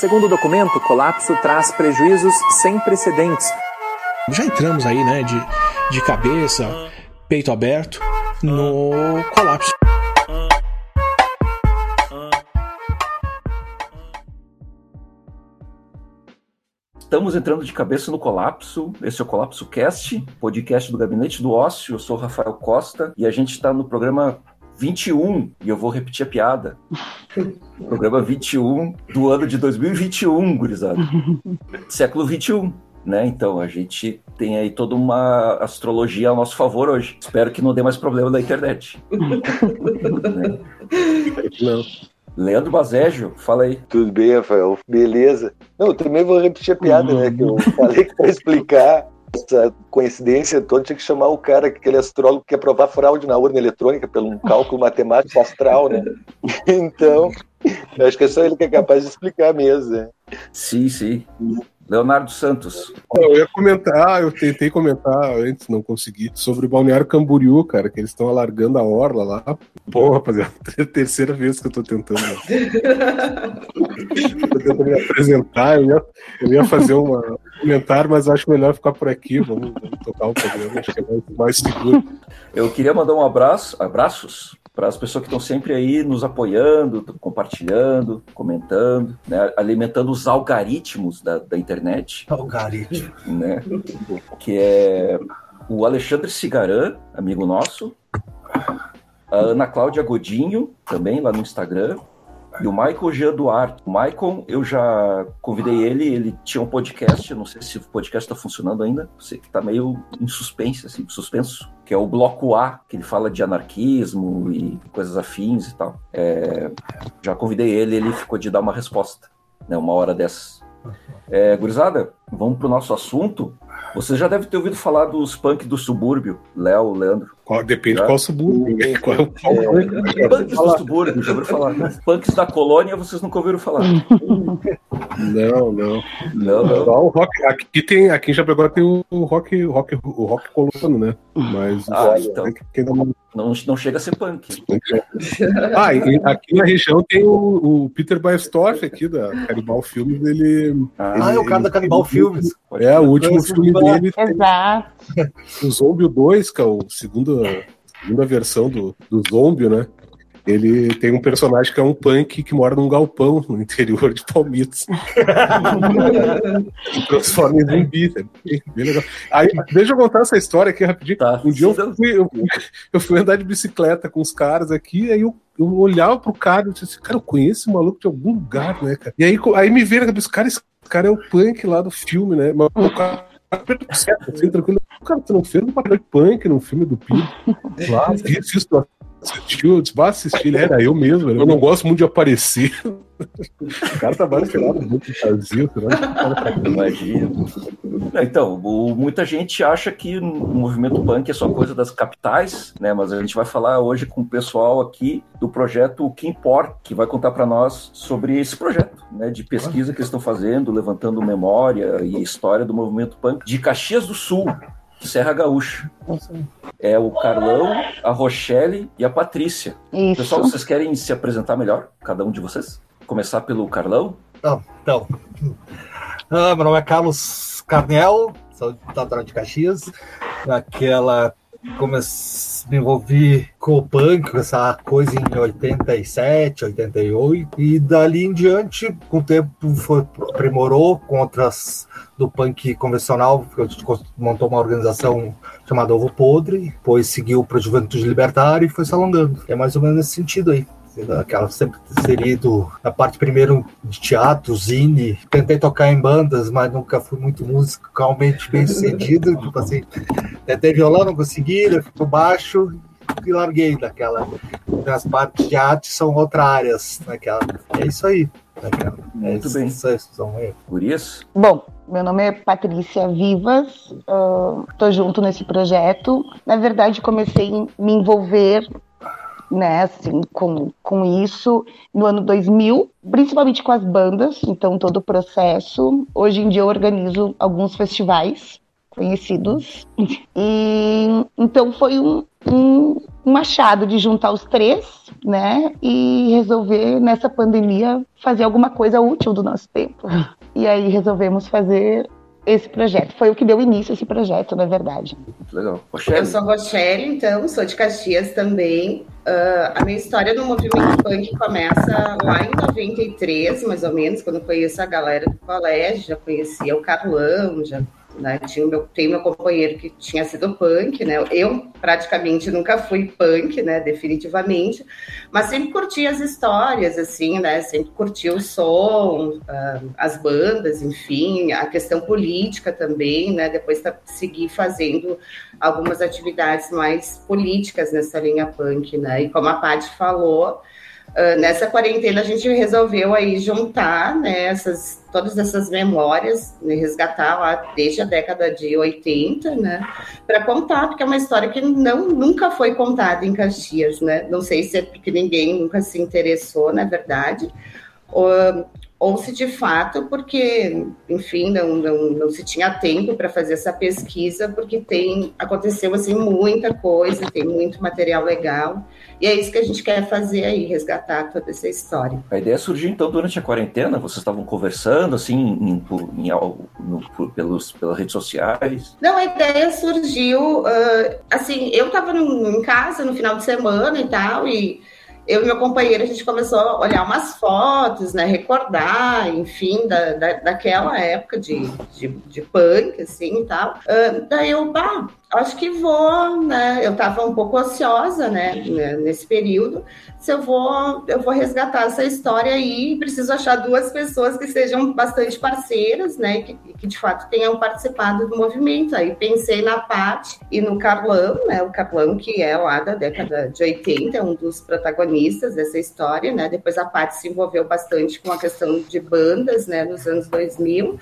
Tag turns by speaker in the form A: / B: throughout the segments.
A: Segundo o documento, o colapso traz prejuízos sem precedentes.
B: Já entramos aí, né, de, de cabeça, peito aberto, no colapso.
C: Estamos entrando de cabeça no colapso. Esse é o Colapso Cast, podcast do Gabinete do Ócio. Eu sou Rafael Costa e a gente está no programa 21, e eu vou repetir a piada. programa 21 do ano de 2021, gurizada. Século 21. Né? Então a gente tem aí toda uma astrologia ao nosso favor hoje. Espero que não dê mais problema na internet. né? Não. Leandro Bazégio, fala aí.
D: Tudo bem, Rafael? Beleza. Não, eu também vou repetir a piada, né? Que eu falei que para explicar essa coincidência toda, tinha que chamar o cara, aquele astrólogo que quer provar fraude na urna eletrônica pelo um cálculo matemático astral, né? Então, acho que é só ele que é capaz de explicar mesmo, né?
C: Sim, sim. Leonardo Santos.
E: Eu ia comentar, eu tentei comentar antes, não consegui, sobre o Balneário Camboriú, cara, que eles estão alargando a orla lá. Pô, rapaziada, é a terceira vez que eu tô tentando. tô tentando me apresentar, eu ia, eu ia fazer uma, um comentário, mas acho melhor ficar por aqui, vamos, vamos tocar o programa, acho que é mais, mais seguro.
C: Eu queria mandar um abraço, abraços para as pessoas que estão sempre aí nos apoiando, compartilhando, comentando, né, alimentando os algoritmos da, da internet.
F: Algoritmo.
C: Né, que é o Alexandre Cigaran, amigo nosso, a Ana Cláudia Godinho, também lá no Instagram, e o Michael Jean Duarte. O Michael, eu já convidei ele, ele tinha um podcast, eu não sei se o podcast está funcionando ainda, sei que está meio em suspense, assim, suspenso, que é o Bloco A, que ele fala de anarquismo e coisas afins e tal. É, já convidei ele, ele ficou de dar uma resposta, né, uma hora dessas. É, gurizada, vamos pro nosso assunto. Você já deve ter ouvido falar dos punk do subúrbio, Léo, Leandro.
E: Qual, depende já? qual subúrbio. Né? Qual, qual
C: é, punks do subúrbio, já ouviram falar. Punks da colônia, vocês nunca ouviram falar.
E: Não, não.
C: Não, não.
E: Só o rock, aqui tem, aqui em Chapecó tem o rock, o rock, o rock colono, né? Mas
C: ah, então. não... não, não chega a ser punk.
E: ah, e, aqui na região tem o, o Peter Baestorff aqui da Canibal Filmes, ele.
F: Ah,
E: ele,
F: é o cara da Canibal Filmes.
E: É, o último filme dele.
G: Exato.
E: O Zombie 2, que é o segundo, segunda versão do, do Zombie, né? Ele tem um personagem que é um punk que mora num galpão no interior de Palmitos. Se transforma em zumbi. Legal. Aí, deixa eu contar essa história aqui rapidinho. Tá. Um dia eu fui, eu, eu, fui andar de bicicleta com os caras aqui, aí eu, eu olhava pro cara e disse assim, cara, eu conheço esse maluco de algum lugar, né, cara? E aí, aí me veio na cabeça, cara, esse cara é o punk lá do filme, né? Mas o cara certo, assim, tranquilo. Cara, tu não fez um papel de punk no filme do Pino? Claro, isso, isso, assistiu, disse, assistir, ele era eu mesmo, eu não gosto muito de aparecer. O cara tá mais muito de Brasil,
C: Imagina. Então, o, muita gente acha que o movimento punk é só coisa das capitais, né? Mas a gente vai falar hoje com o pessoal aqui do projeto O Que Importa, que vai contar para nós sobre esse projeto, né? De pesquisa que eles estão fazendo, levantando memória e história do movimento punk de Caxias do Sul. Serra Gaúcha. É o Carlão, a Rochelle e a Patrícia.
G: Isso.
C: Pessoal, vocês querem se apresentar melhor? Cada um de vocês? Começar pelo Carlão?
F: Não, então. Ah, meu nome é Carlos Carnel, sou natural de Caxias. Naquela comecei, me envolvi com o punk, com essa coisa em 87, 88, e dali em diante, com o tempo, foi, aprimorou com outras do punk convencional, a gente montou uma organização chamada Ovo Podre, depois seguiu para a Juventude Libertária e foi se alongando. É mais ou menos nesse sentido aí aquela sempre inserido na parte primeiro de teatro, zine. Tentei tocar em bandas, mas nunca fui muito musicalmente bem sucedido. tipo assim, tentei violão, não consegui, eu fui pro baixo e larguei daquela. As partes de arte são outras áreas naquela. É isso aí. Naquela.
C: Muito é, bem.
F: São
C: Por isso?
G: Bom, meu nome é Patrícia Vivas, estou uh, junto nesse projeto. Na verdade, comecei a me envolver né, assim, com, com isso no ano 2000, principalmente com as bandas, então todo o processo. Hoje em dia eu organizo alguns festivais conhecidos. E então foi um, um, um machado de juntar os três né? E resolver nessa pandemia fazer alguma coisa útil do nosso tempo. E aí resolvemos fazer esse projeto. Foi o que deu início a esse projeto, na verdade.
C: Legal.
H: Rochelle. Eu sou Rochelle, então, sou de Caxias também. Uh, a minha história no movimento punk começa lá em 93, mais ou menos, quando eu conheço a galera do colégio, já conhecia o Carlão, já né? Tinha meu, tem meu companheiro que tinha sido punk, né? Eu praticamente nunca fui punk, né? Definitivamente, mas sempre curti as histórias, assim, né? Sempre curti o som, uh, as bandas, enfim, a questão política também, né? Depois tá, fazendo algumas atividades mais políticas nessa linha punk, né? E como a Paty falou, Uh, nessa quarentena a gente resolveu aí juntar né, essas, todas essas memórias, né, resgatar lá desde a década de 80, né, para contar, porque é uma história que não, nunca foi contada em Caxias, né, não sei se é porque ninguém nunca se interessou, na verdade, ou, ou se de fato porque, enfim, não, não, não se tinha tempo para fazer essa pesquisa, porque tem aconteceu assim muita coisa, tem muito material legal, e é isso que a gente quer fazer aí, resgatar toda essa história.
C: A ideia surgiu então durante a quarentena? Vocês estavam conversando assim em, em, no, pelos, pelas redes sociais?
H: Não, a ideia surgiu uh, assim, eu estava em casa no final de semana e tal, e eu e meu companheiro, a gente começou a olhar umas fotos, né, recordar, enfim, da, da, daquela época de, de, de punk, assim, e tal. Uh, daí eu, bah, acho que vou, né? Eu estava um pouco ociosa, né, nesse período. Se eu vou, eu vou resgatar essa história aí, preciso achar duas pessoas que sejam bastante parceiras, né, que, que de fato tenham participado do movimento. Aí pensei na Paty e no Carlão, né, o Carlão que é lá da década de 80, é um dos protagonistas dessa história, né? Depois a Paty se envolveu bastante com a questão de bandas, né, nos anos 2000.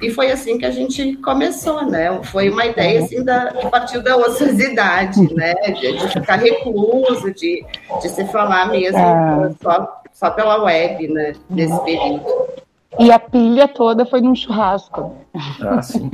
H: E foi assim que a gente começou, né? Foi uma ideia assim da partiu da ociosidade, né? De, de, ficar recluso, de, de se falar mesmo é. só, só pela web, né? Nesse período.
G: E a pilha toda foi num churrasco.
C: Ah, sim.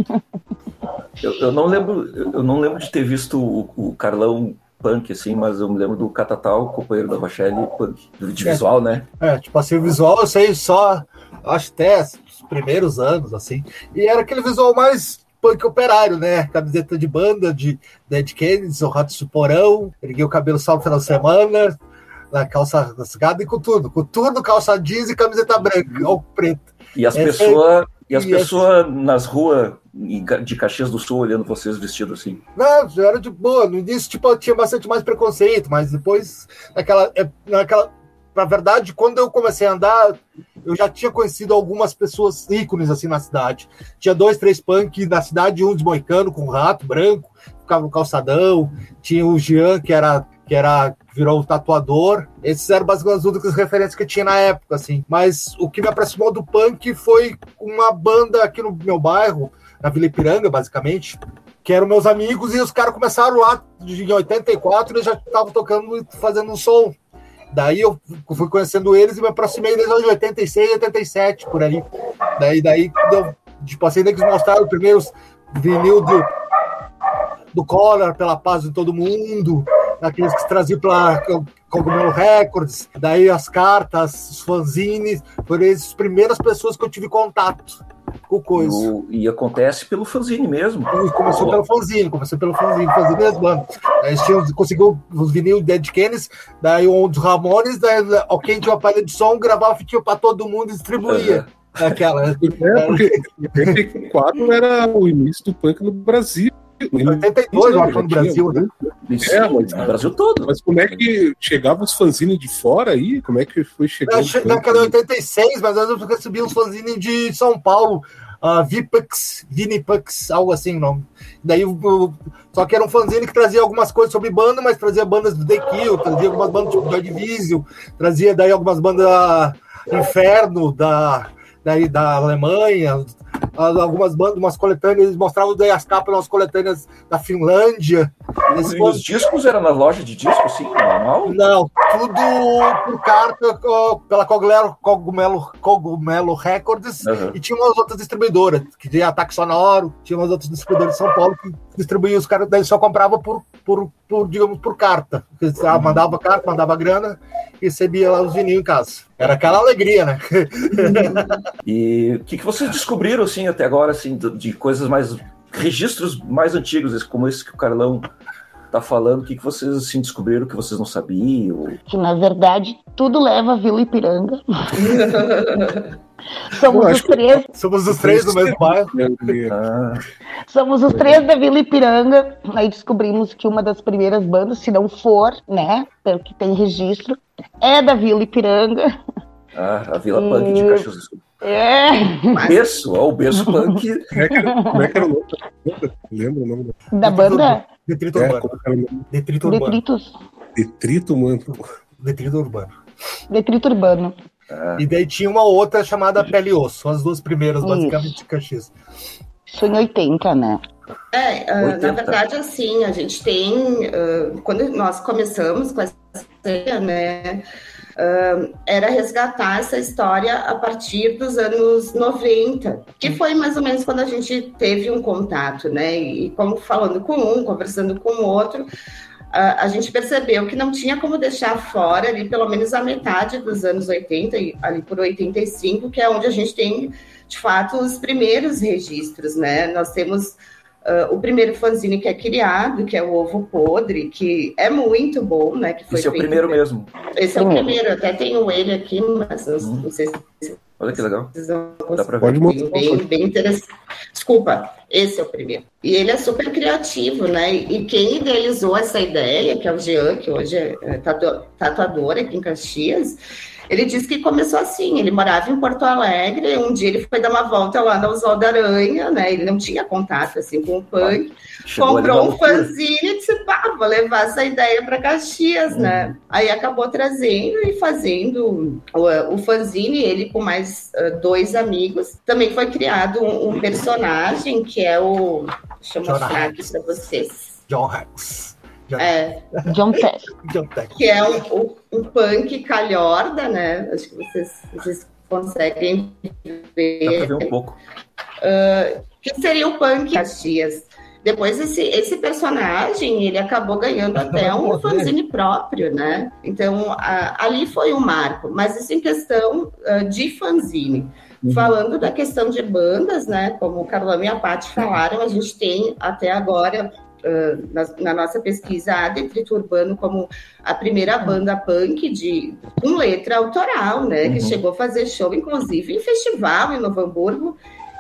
C: Eu, eu não lembro, eu não lembro de ter visto o, o Carlão punk, assim, mas eu me lembro do Catatal, companheiro da Rochelle, punk, de visual, né?
F: É, tipo assim, o visual eu sei só, acho até os primeiros anos, assim, e era aquele visual mais punk operário, né? Camiseta de banda de Dead Kennedys, o Rato de Porão, erguei o cabelo só no final de semana, na calça rasgada e com tudo, com tudo, calça jeans e camiseta branca, ou preta.
C: E as pessoas e as pessoas nas ruas de Caxias do Sul olhando vocês vestidos assim?
F: Não, era de boa. No início, tipo, tinha bastante mais preconceito, mas depois, naquela, é, naquela na verdade, quando eu comecei a andar, eu já tinha conhecido algumas pessoas ícones assim na cidade. Tinha dois, três punk na cidade, um desmoicano com um rato branco, ficava no calçadão. Tinha o Jean, que era que era virou um tatuador. Esses eram basicamente as únicas referências que eu tinha na época, assim. Mas o que me aproximou do punk foi uma banda aqui no meu bairro, na Vila Ipiranga, basicamente, que eram meus amigos, e os caras começaram lá em 84 e já estavam tocando e fazendo um som. Daí eu fui conhecendo eles e me aproximei desde os 86, 87, por ali. Daí, daí eu, tipo assim, eles mostraram os primeiros vinil do, do Collor, pela paz de todo mundo, daqueles que traziam para Cogumelo Records, daí as cartas, os fanzines, foram as primeiras pessoas que eu tive contato com coisa.
C: O, e acontece pelo fanzine mesmo.
F: E começou pelo fanzine, começou pelo fanzine, fanzine bandas. Aí tinham, conseguiu os vinil Dead Kennedys, daí um dos Ramones, daí alguém tinha uma palha de som, gravava fitinho para todo mundo e distribuía. Uhum. Aquela. É,
E: porque 84 era o início do punk no Brasil.
F: 82, eu acho, no Brasil, né?
C: É, mas no Brasil todo.
E: Mas como é que chegavam os fanzines de fora aí? Como é que foi chegando?
F: Na década de 86, mas às vezes eu uns fanzines de São Paulo, uh, Vipax, Vinipax, algo assim o nome. Daí, eu, só que era um fanzine que trazia algumas coisas sobre banda, mas trazia bandas do The Kill, trazia algumas bandas tipo Joy Division, trazia daí algumas bandas Inferno, da daí da Alemanha, algumas bandas, umas coletâneas, eles mostravam daí as capas das coletâneas da Finlândia.
C: Os, os discos eram na loja de discos, sim, normal?
F: Não, tudo por carta pela Cogumelo, Cogumelo, Cogumelo Records uhum. e tinha umas outras distribuidoras, que tinha Ataque Sonoro, tinha umas outras distribuidoras de São Paulo que distribuíam os caras, daí só comprava por, por, por digamos, por carta. Uhum. Mandava carta, mandava grana e recebia lá os vinil em casa. Era aquela alegria, né?
C: e o que, que vocês descobriram, assim, até agora, assim, de coisas mais registros mais antigos, como esse que o Carlão tá falando, o que, que vocês assim, descobriram que vocês não sabiam?
G: Que na verdade tudo leva a Vila Ipiranga. Somos os três.
F: Somos os três do mesmo bairro.
G: Ah. Somos os três da Vila Ipiranga. Aí descobrimos que uma das primeiras bandas, se não for, né, pelo que tem registro, é da Vila Ipiranga.
C: Ah, a Vila e... Punk de Caxias
G: é.
C: Berço, ó, o berço punk.
E: Como é que era o nome? Lembra o nome
G: da banda?
F: Detrito é, Urbano.
G: Detrito Urbano. Detritos.
E: Detrito, mano.
F: Detrito Urbano.
G: Detrito Urbano.
F: Ah. E daí tinha uma outra chamada Pele e Osso, as duas primeiras, basicamente, de Caxias.
G: Isso em 80, né?
H: É, uh, na verdade, assim, a gente tem. Uh, quando nós começamos com essa né? Uh, era resgatar essa história a partir dos anos 90, que foi mais ou menos quando a gente teve um contato, né? E como falando com um, conversando com o outro, a gente percebeu que não tinha como deixar fora ali pelo menos a metade dos anos 80, ali por 85, que é onde a gente tem, de fato, os primeiros registros, né? Nós temos Uh, o primeiro fanzine que é criado, que é o Ovo Podre, que é muito bom, né? Que
C: foi Esse é o primeiro mesmo.
H: Esse é o primeiro, até tenho ele aqui, mas não, hum. não sei se.
C: Olha que legal.
H: Dá pra ver. Pode mostrar. Bem, bem interessante. Desculpa, esse é o primeiro. E ele é super criativo, né? E quem idealizou essa ideia, que é o Jean, que hoje é, é tatuador aqui em Caxias, ele disse que começou assim, ele morava em Porto Alegre, um dia ele foi dar uma volta lá na Oswaldo Aranha, né? Ele não tinha contato assim com o punk. Chegou comprou um fanzine e disse, pá, vou levar essa ideia para Caxias, né? uhum. né? Aí acabou trazendo e fazendo o, o fanzine, ele com mais uh, dois amigos. Também foi criado um, um personagem que é o. Deixa eu mostrar aqui para vocês.
F: John Rex.
H: É.
G: John Tech.
H: John Tech. Que é um, um, um, punk calhorda, né? Acho que vocês, vocês conseguem ver.
C: Dá pra ver um pouco.
H: Uh, que seria o punk Caxias. Depois esse, esse personagem ele acabou ganhando até um fanzine próprio, né? Então a, ali foi um marco, mas isso em questão uh, de fanzine. Uhum. Falando da questão de bandas, né? Como o Carlão e a Paty falaram, a gente tem até agora na, na, nossa pesquisa a Detrito Urbano como a primeira banda punk de com letra autoral, né? Uhum. Que chegou a fazer show, inclusive, em festival em Novo Hamburgo,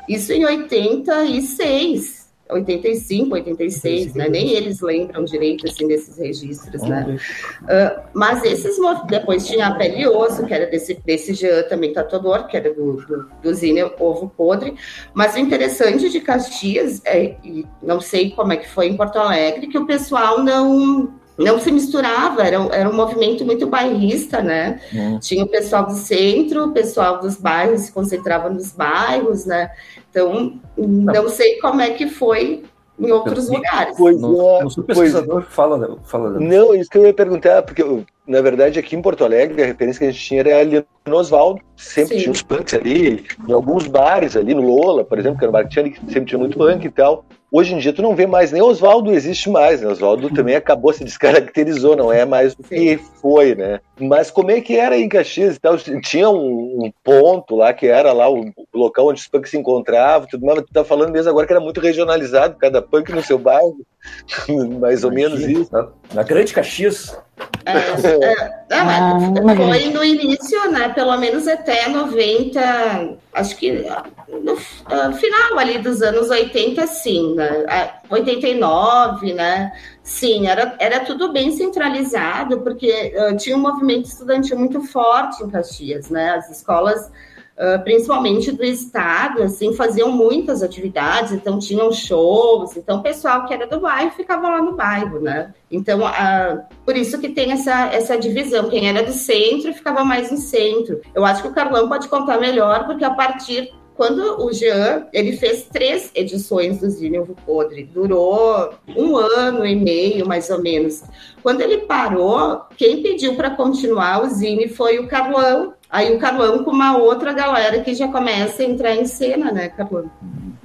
H: isso em 86. 85, 86, né? Nem eles lembram direito assim desses registros, né? Uh, mas esses depois tinha a pele e osso, que era desse, desse Jean também tatuador, que era do, do, do Zine Ovo Podre. Mas o interessante de Caxias, é, e não sei como é que foi em Porto Alegre, que o pessoal não não se misturava, era, era um movimento muito bairrista, né? Hum. Tinha o pessoal do centro, o pessoal dos bairros se concentrava nos bairros, né? Então, não sei como é que foi em outros lugares.
D: Pois é, o
C: pesquisador pois... fala, fala.
D: Não, isso que eu ia perguntar, porque na verdade aqui em Porto Alegre a referência que a gente tinha era ali no Oswaldo, sempre Sim. tinha uns punks ali, em alguns bares ali no Lola, por exemplo, que era um bar que tinha ali, sempre tinha muito punk e tal. Hoje em dia tu não vê mais, nem Oswaldo existe mais, né? Oswaldo também acabou, se descaracterizou, não é mais o que foi, né? Mas como é que era em Caxias e tal? Tinha um, um ponto lá que era lá o, local onde os punks se encontravam, tudo mais, tu tá falando mesmo agora que era muito regionalizado, cada punk no seu bairro, mais ou menos isso.
C: Na grande Caxias.
H: É, é, é, ah, foi no início, né? Pelo menos até 90, acho que no uh, final ali dos anos 80, sim, né? 89, né? Sim, era, era tudo bem centralizado, porque uh, tinha um movimento estudantil muito forte em Caxias, né? As escolas Uh, principalmente do estado, assim, faziam muitas atividades, então tinham shows, então o pessoal que era do bairro ficava lá no bairro, né? Então, por isso que tem essa, essa divisão, quem era do centro ficava mais no centro. Eu acho que o Carlão pode contar melhor, porque a partir quando o Jean, ele fez três edições do Zine Ovo Podre, durou um ano e meio, mais ou menos. Quando ele parou, quem pediu para continuar o Zine foi o Carlão. Aí o Carlão com uma outra galera que já começa a entrar em cena, né, Carlão?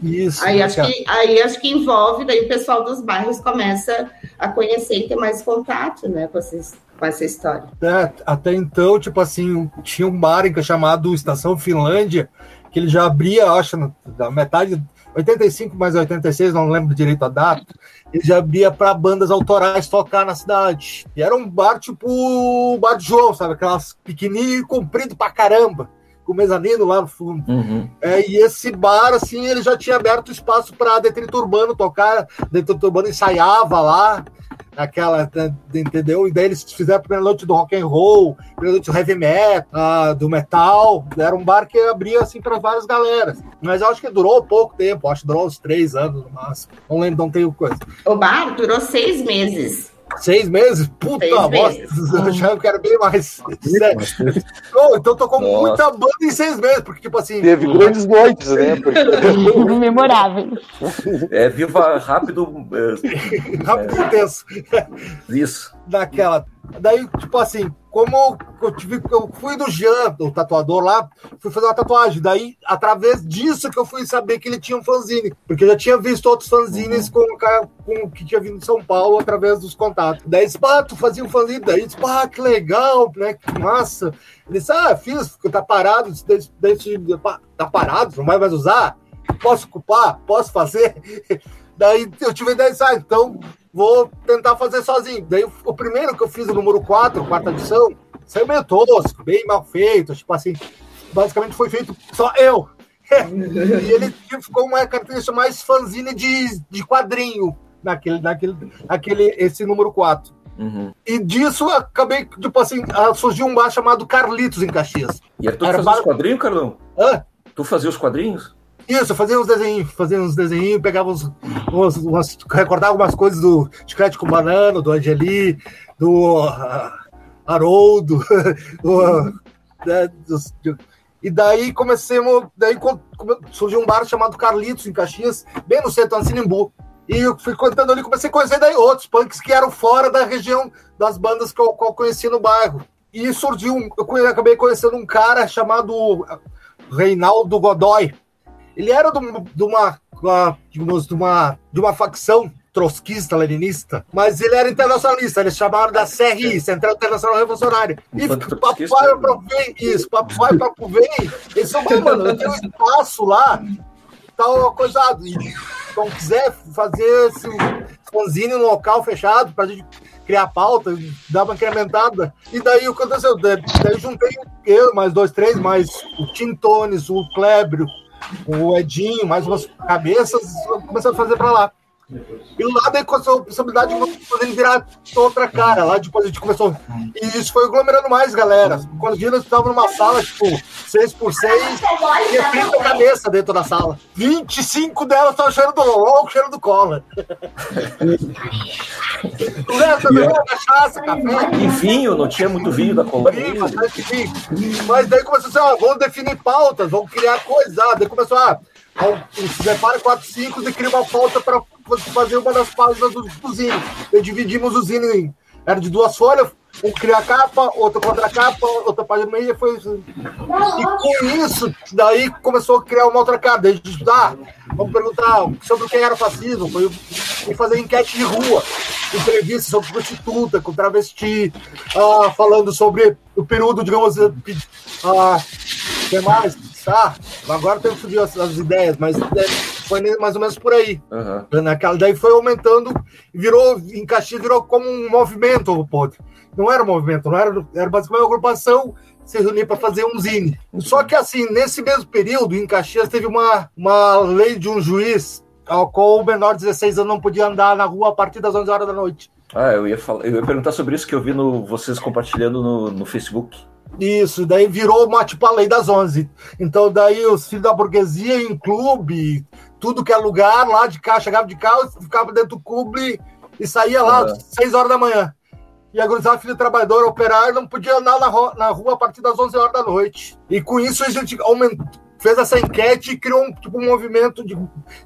F: Isso.
H: Aí acho, que, aí acho que envolve, daí o pessoal dos bairros começa a conhecer e ter mais contato, né, com esses com essa história.
F: É, até então, tipo assim, tinha um bar chamado Estação Finlândia, que ele já abria, acho, da metade, 85 mais 86, não lembro direito a data, ele já abria para bandas autorais tocar na cidade. E era um bar tipo o Bar de João, sabe? Aquelas pequenininho e comprido pra caramba com o mezanino lá no fundo.
C: Uhum.
F: É, e esse bar, assim, ele já tinha aberto espaço para Detrito Urbano tocar. Detrito Urbano ensaiava lá aquela, entendeu? E daí eles fizeram a primeira noite do rock and roll, primeira noite do heavy metal, uh, do metal. Era um bar que abria assim para várias galeras. Mas eu acho que durou pouco tempo, acho que durou uns três anos no máximo. Não lembro, não tenho coisa.
H: O bar durou seis meses.
F: Seis meses? Puta seis bosta! Eu achava que era bem mais. oh, então tocou Nossa. muita banda em seis meses, porque, tipo assim.
D: Teve grandes noites, né? Porque...
G: Memoráveis.
C: É, viva rápido.
F: É, rápido e intenso.
C: Isso.
F: Daquela. Daí, tipo assim, como eu, tive, eu fui do Jean, o tatuador lá, fui fazer uma tatuagem. Daí, através disso que eu fui saber que ele tinha um fanzine. Porque eu já tinha visto outros fanzines com o cara com, que tinha vindo de São Paulo através dos contatos. Daí disse, pá, tu fazia um fanzine. Daí disse, pá, que legal, né? Que massa. Ele disse, ah, fiz, tá parado, daí, tá parado, não vai mais usar? Posso ocupar? Posso fazer? Daí eu tive a ideia de, ah, então vou tentar fazer sozinho. Daí o primeiro que eu fiz, o número 4, quarta edição, saiu meio tosco, bem mal feito, tipo assim, basicamente foi feito só eu. e ele ficou uma característica mais fanzine de, de quadrinho naquele, naquele, naquele, esse número 4.
C: Uhum.
F: E disso acabei, tipo assim, surgiu um bar chamado Carlitos em Caxias.
C: E é tu Era fazia bar... os quadrinhos, Carlão?
F: Hã?
C: Tu fazia os quadrinhos?
F: Isso, fazia uns desenhos, fazia uns desenhos, pegava uns, uns, umas, recordava algumas coisas do Chiclete com Banana, do Angeli, do uh, Haroldo, do, né, dos, e daí comecemos, daí surgiu um bar chamado Carlitos, em Caxias, bem no centro, de Sinimbu. E eu fui contando ali, comecei a conhecer daí outros punks que eram fora da região das bandas que eu, que eu conheci no bairro. E surgiu, eu acabei conhecendo um cara chamado Reinaldo Godoy, ele era de uma, digamos, de uma, de uma facção trotskista, leninista, mas ele era internacionalista, eles chamaram da CRI, Central Internacional Revolucionária. E papai para vem, isso, papai para vem, eles são, mano, eu tenho um espaço lá, tal coisa, e então quiser fazer esse fanzine no local fechado para a gente criar pauta, dar uma incrementada. E daí o que aconteceu? Daí juntei eu, mais dois, três, mais o Tim Tones, o Clébrio, o Edinho, mais umas cabeças, começando a fazer para lá. E lá daí com a possibilidade de fazer ele virar outra cara. Lá depois a gente começou. E isso foi aglomerando mais, galera. Quando a gente estava numa sala, tipo, 6 por 6 tinha 30 cabeças dentro da sala. 25 delas estavam cheirando do longo, cheirando do cola.
C: Lembra, cachaça, café. E vinho, não tinha muito vinho da colônia.
F: Mas daí começou assim, ó, vamos definir pautas, vamos criar coisas. Ah, daí começou, ah, separa 4, 5 e cria uma pauta para fazer uma das páginas do, do Zine. E dividimos o Zine em. Era de duas folhas, um cria a capa, outro contra a capa, outra página meia, foi. E com isso, daí começou a criar uma outra capa. Daí a gente ah, vamos perguntar sobre o que era fascismo, foi, fazer enquete de rua, entrevista sobre prostituta, com travesti, ah, falando sobre o período, digamos, ah, que mais? Tá, agora tem que subir as, as ideias, mas é, foi mais ou menos por aí.
C: Uhum.
F: Naquela, daí foi aumentando, virou, em Caxias virou como um movimento o. Não era um movimento, não era, era basicamente uma agrupação se reunir para fazer um zine. Só que assim, nesse mesmo período, em Caxias, teve uma, uma lei de um juiz ao qual o menor de 16 anos não podia andar na rua a partir das 11 horas da noite.
C: Ah, eu ia, falar, eu ia perguntar sobre isso que eu vi no, vocês compartilhando no, no Facebook.
F: Isso, daí virou uma tipo a lei das 11. Então, daí os filhos da burguesia em clube, tudo que é lugar, lá de cá, chegava de carro, ficava dentro do clube e saía lá às 6 horas da manhã. E a gurizada, filho trabalhador, operário, não podia andar na rua, na rua a partir das 11 horas da noite. E com isso a gente aumentou, fez essa enquete e criou um, tipo, um movimento de,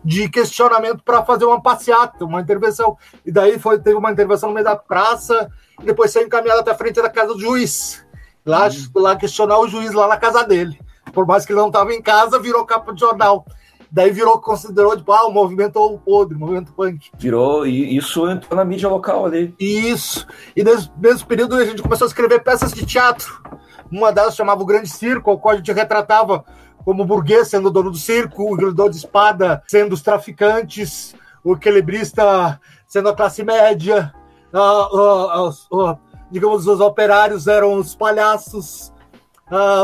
F: de questionamento para fazer uma passeata, uma intervenção. E daí foi, teve uma intervenção no meio da praça, e depois saiu encaminhado até a frente da casa do juiz. Lá, hum. lá questionar o juiz lá na casa dele. Por mais que ele não estava em casa, virou capa de jornal. Daí virou, considerou, tipo, ah, o movimento podre, o movimento punk.
C: Virou, e isso entrou na mídia local ali.
F: Isso. E nesse mesmo período a gente começou a escrever peças de teatro. Uma delas chamava O Grande Circo, ao qual a gente retratava como burguês sendo o dono do circo, o grudador de espada sendo os traficantes, o equilibrista sendo a classe média, uh, digamos, os operários eram os palhaços,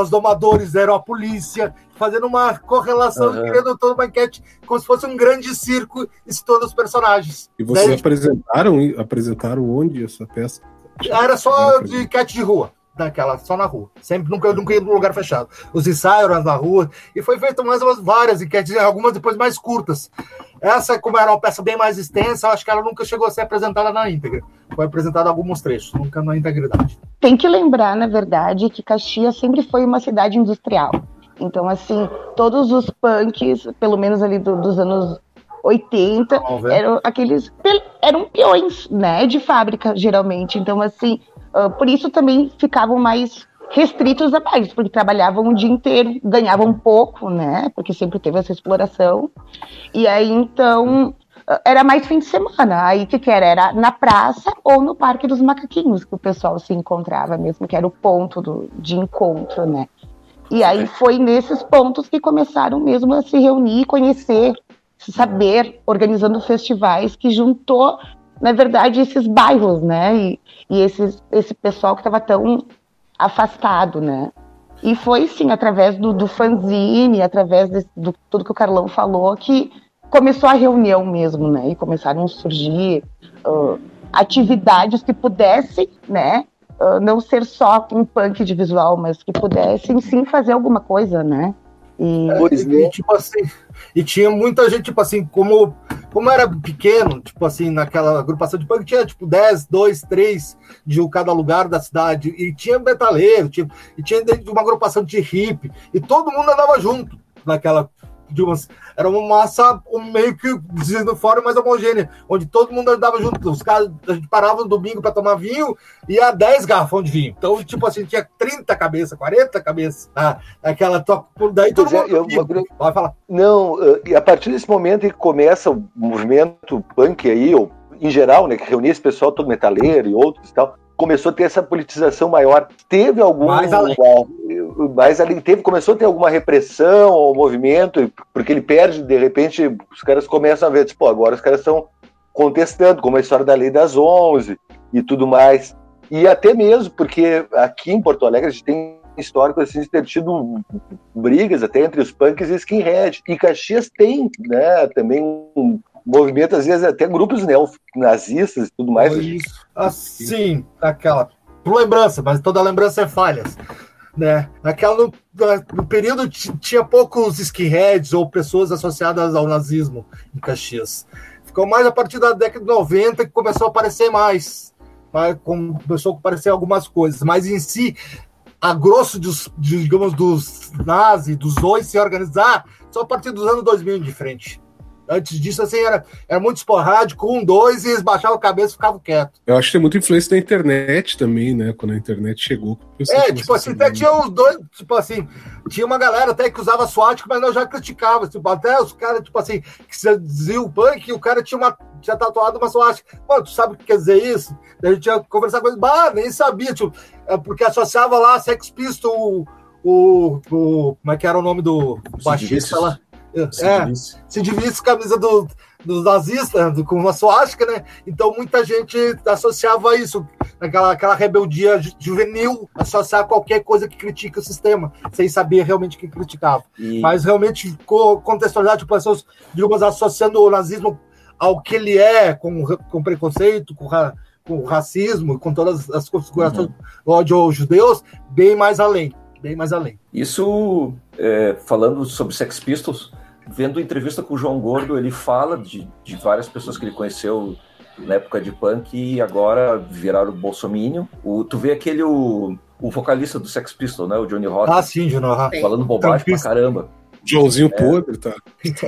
F: os domadores eram a polícia, fazendo uma correlação, uhum. criando toda uma enquete como se fosse um grande circo e todos os personagens.
E: E vocês Daí, apresentaram, apresentaram onde essa peça?
F: Era só de enquete de rua naquela, só na rua. Sempre, nunca, nunca ia num lugar fechado. Os ensaios eram na rua, e foi feito mais umas várias enquetes, algumas depois mais curtas. Essa, como era uma peça bem mais extensa, acho que ela nunca chegou a ser apresentada na íntegra. Foi apresentada alguns trechos, nunca na integridade.
G: Tem que lembrar, na verdade, que Caxias sempre foi uma cidade industrial. Então, assim, todos os punks, pelo menos ali do, dos anos 80, eram aqueles eram peões, né, de fábrica, geralmente. Então, assim, uh, por isso também ficavam mais restritos a mais, porque trabalhavam o dia inteiro, ganhavam pouco, né, porque sempre teve essa exploração. E aí, então, era mais fim de semana. Aí o que, que era? Era na praça ou no Parque dos Macaquinhos que o pessoal se encontrava mesmo, que era o ponto do, de encontro, né? E aí foi nesses pontos que começaram mesmo a se reunir, conhecer, saber, organizando festivais que juntou, na verdade, esses bairros, né? E, e esses, esse pessoal que estava tão afastado, né? E foi, sim, através do, do fanzine, através de, do tudo que o Carlão falou, que começou a reunião mesmo, né? E começaram a surgir uh, atividades que pudessem, né? uh, não ser só um punk de visual, mas que pudessem sim fazer alguma coisa, né?
F: E, é, e, tipo assim, e tinha muita gente, tipo assim, como, como era pequeno, tipo assim, naquela agrupação de punk, tinha tipo 10, 2, 3 de cada lugar da cidade, e tinha metaleiro, tinha, e tinha uma agrupação de hip, e todo mundo andava junto naquela de umas, era uma massa meio que dizendo fora mais homogênea, onde todo mundo andava junto. Os caras, a gente parava no domingo para tomar vinho e ia 10 garrafões de vinho. Então, tipo assim, tinha 30 cabeças, 40 cabeças. Tá? Aquela toca. Daí todo
D: pois mundo. É, eu, Pode falar. Não, eh, e a partir desse momento que começa o movimento punk aí, ou em geral, né, que reunia esse pessoal todo metaleiro e outros e tal começou a ter essa politização maior. Teve algum. Mais além. Mais além teve, começou a ter alguma repressão ao movimento, porque ele perde, de repente, os caras começam a ver, tipo, agora os caras estão contestando, como a história da lei das 11 e tudo mais. E até mesmo, porque aqui em Porto Alegre a gente tem histórico assim, de ter tido brigas até entre os punks e skinhead. E Caxias tem né, também um, movimento, às vezes até grupos neonazistas e tudo mais.
F: Isso. Assim, aquela. Por lembrança, mas toda lembrança é falhas. Né? Naquela, no, no período tinha poucos skinheads ou pessoas associadas ao nazismo em Caxias. Ficou mais a partir da década de 90 que começou a aparecer mais. Começou a aparecer algumas coisas, mas em si, a grosso dos, digamos, dos nazis, dos dois se organizar, só a partir dos anos 2000 de frente. Antes disso, assim, era, era muito esporádico, um, dois, e eles baixavam a cabeça e ficavam quietos.
E: Eu acho que tem muita influência da internet também, né? Quando a internet chegou.
F: É, tipo assim, até tinha os dois, tipo assim, tinha uma galera até que usava SWAT, mas eu já criticava, tipo, até os caras, tipo assim, que diziam o punk, o cara tinha uma tinha tatuado uma SWAT. Mano, tu sabe o que quer dizer isso? Daí a gente ia conversar com ele, bah, nem sabia, tipo, é porque associava lá Sex Pistol, o, o, o, como é que era o nome do baixista lá? É, se divide camisa do, dos nazistas, do, com uma suástica, né? Então muita gente associava isso, aquela, aquela rebeldia juvenil, associar qualquer coisa que critica o sistema, sem saber realmente o que criticava. E... Mas realmente contextualizar, tipo, pessoas, digamos, associando o nazismo ao que ele é, com, com preconceito, com, ra, com racismo, com todas as configurações uhum. ódio aos judeus, bem mais além. Bem mais além.
C: Isso, é, falando sobre Sex Pistols, vendo entrevista com o João Gordo, ele fala de, de várias pessoas que ele conheceu na época de punk e agora viraram bolsominion. O, tu vê aquele, o, o vocalista do Sex Pistols, né, o Johnny Rotten.
F: Ah, sim, Johnny Rotten.
C: Falando bobagem pra caramba.
E: Joãozinho é, podre, tá?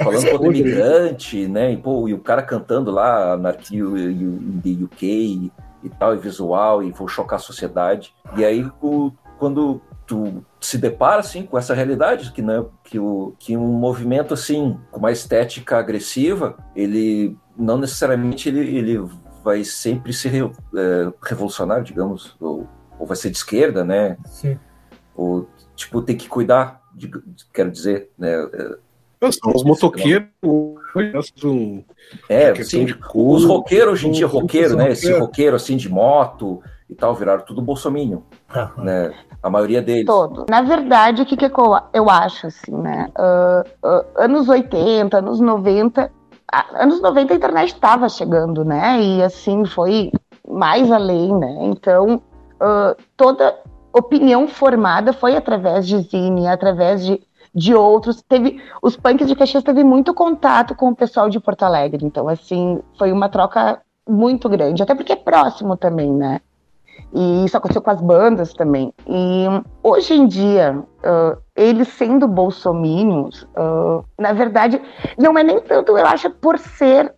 C: Falando com o imigrante, né? E, pô, e o cara cantando lá, Anarquia in the UK e, e tal, e visual, e vou chocar a sociedade. E aí, o, quando tu se depara assim com essa realidade que né, que o que um movimento assim com uma estética agressiva ele não necessariamente ele, ele vai sempre ser é, revolucionário digamos ou, ou, vai ser de esquerda né?
F: Sim.
C: ou tipo tem que cuidar de, quero dizer né
E: é, são os motoqueiros
C: é sim, os roqueiros hoje em dia roqueiro né esse roqueiro assim de moto e tal viraram tudo bolsominion uhum. né a maioria deles.
G: Todo. Na verdade, o que, que eu acho, assim, né? Uh, uh, anos 80, anos 90. Anos 90 a internet estava chegando, né? E assim, foi mais além, né? Então, uh, toda opinião formada foi através de Zine, através de, de outros. Teve Os punks de Caxias teve muito contato com o pessoal de Porto Alegre. Então, assim, foi uma troca muito grande, até porque é próximo também, né? E isso aconteceu com as bandas também. E hoje em dia, uh, eles sendo bolsominions, uh, na verdade, não é nem tanto, eu acho, por ser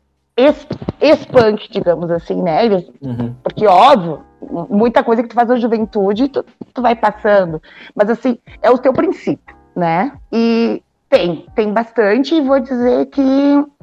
G: ex-punk, digamos assim, né? Eles, uhum. Porque, óbvio, muita coisa que tu faz na juventude, tu, tu vai passando. Mas, assim, é o teu princípio, né? E tem, tem bastante, e vou dizer que.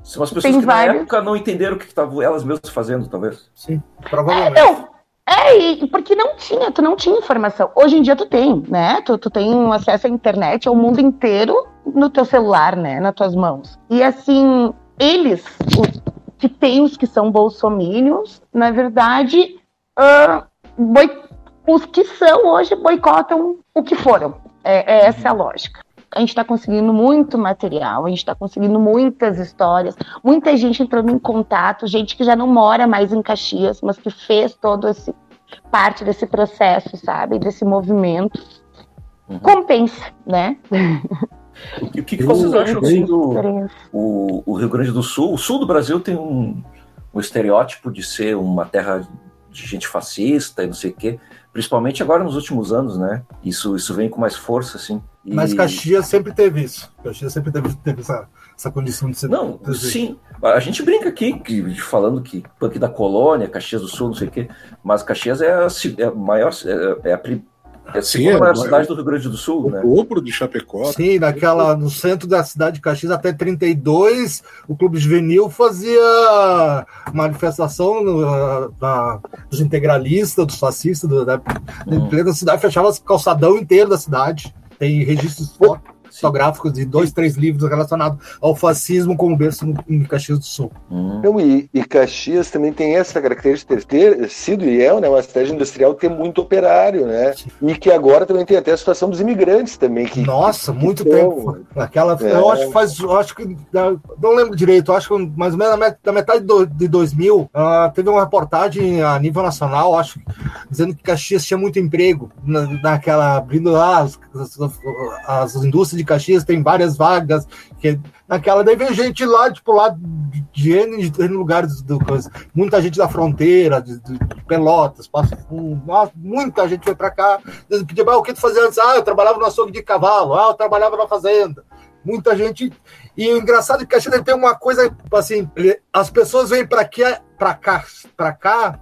C: São as pessoas tem que várias... na época não entenderam o que estavam elas mesmas fazendo, talvez.
F: Sim, provavelmente.
G: É, não, é, porque não tinha, tu não tinha informação. Hoje em dia tu tem, né? Tu, tu tem acesso à internet ao mundo inteiro no teu celular, né? Nas tuas mãos. E assim, eles, os, que tem os que são bolsomínios, na verdade, uh, boi, os que são hoje boicotam o que foram. É, é essa a lógica a gente está conseguindo muito material, a gente está conseguindo muitas histórias, muita gente entrando em contato, gente que já não mora mais em Caxias, mas que fez todo esse parte desse processo, sabe, desse movimento. Uhum. Compensa, né?
C: O que, o que vocês acham assim, do o, o, Rio Grande do Sul? O sul do Brasil tem um, um estereótipo de ser uma terra de gente fascista e não sei o quê, principalmente agora nos últimos anos, né? Isso, isso vem com mais força, assim.
F: E... Mas Caxias sempre teve isso. Caxias sempre teve, teve essa, essa condição de ser.
C: Não, sim. A gente brinca aqui que, falando que aqui da colônia, Caxias do Sul, não sei o quê, mas Caxias é a, é a maior, é, é a é a segunda Sim, maior cidade do Rio Grande do Sul, o né?
E: dobro de Chapecó.
F: Sim, naquela, no centro da cidade de Caxias, até 32, o Clube Juvenil fazia manifestação no, na, dos integralistas, dos fascistas, do, da, hum. da cidade, fechava o calçadão inteiro da cidade. Tem registros fortes fotográficos de dois, três livros relacionados ao fascismo como berço em Caxias do Sul.
D: Hum. Então, e, e, Caxias também tem essa característica de ter sido e é né, uma cidade industrial ter muito operário, né? E que agora também tem até a situação dos imigrantes também. Que,
F: Nossa, que, muito que tempo. Aquela, é. Eu acho que faz, acho que, não lembro direito, acho que mais ou menos da metade de 2000, uh, ah, teve uma reportagem a nível nacional, acho, dizendo que Caxias tinha muito emprego na, naquela, abrindo lá as, as, as indústrias de Caxias tem várias vagas, que naquela daí vem gente lá, tipo, lá de N, de lugares do. Muita gente da fronteira, de, de Pelotas, Passo Fundo, muita gente veio para cá, pedir, ah, o que tu fazia antes? Ah, eu trabalhava no açougue de cavalo, ah, eu trabalhava na fazenda. Muita gente. E o engraçado é que Caxias tem uma coisa, assim, as pessoas vêm para cá, para cá, para cá,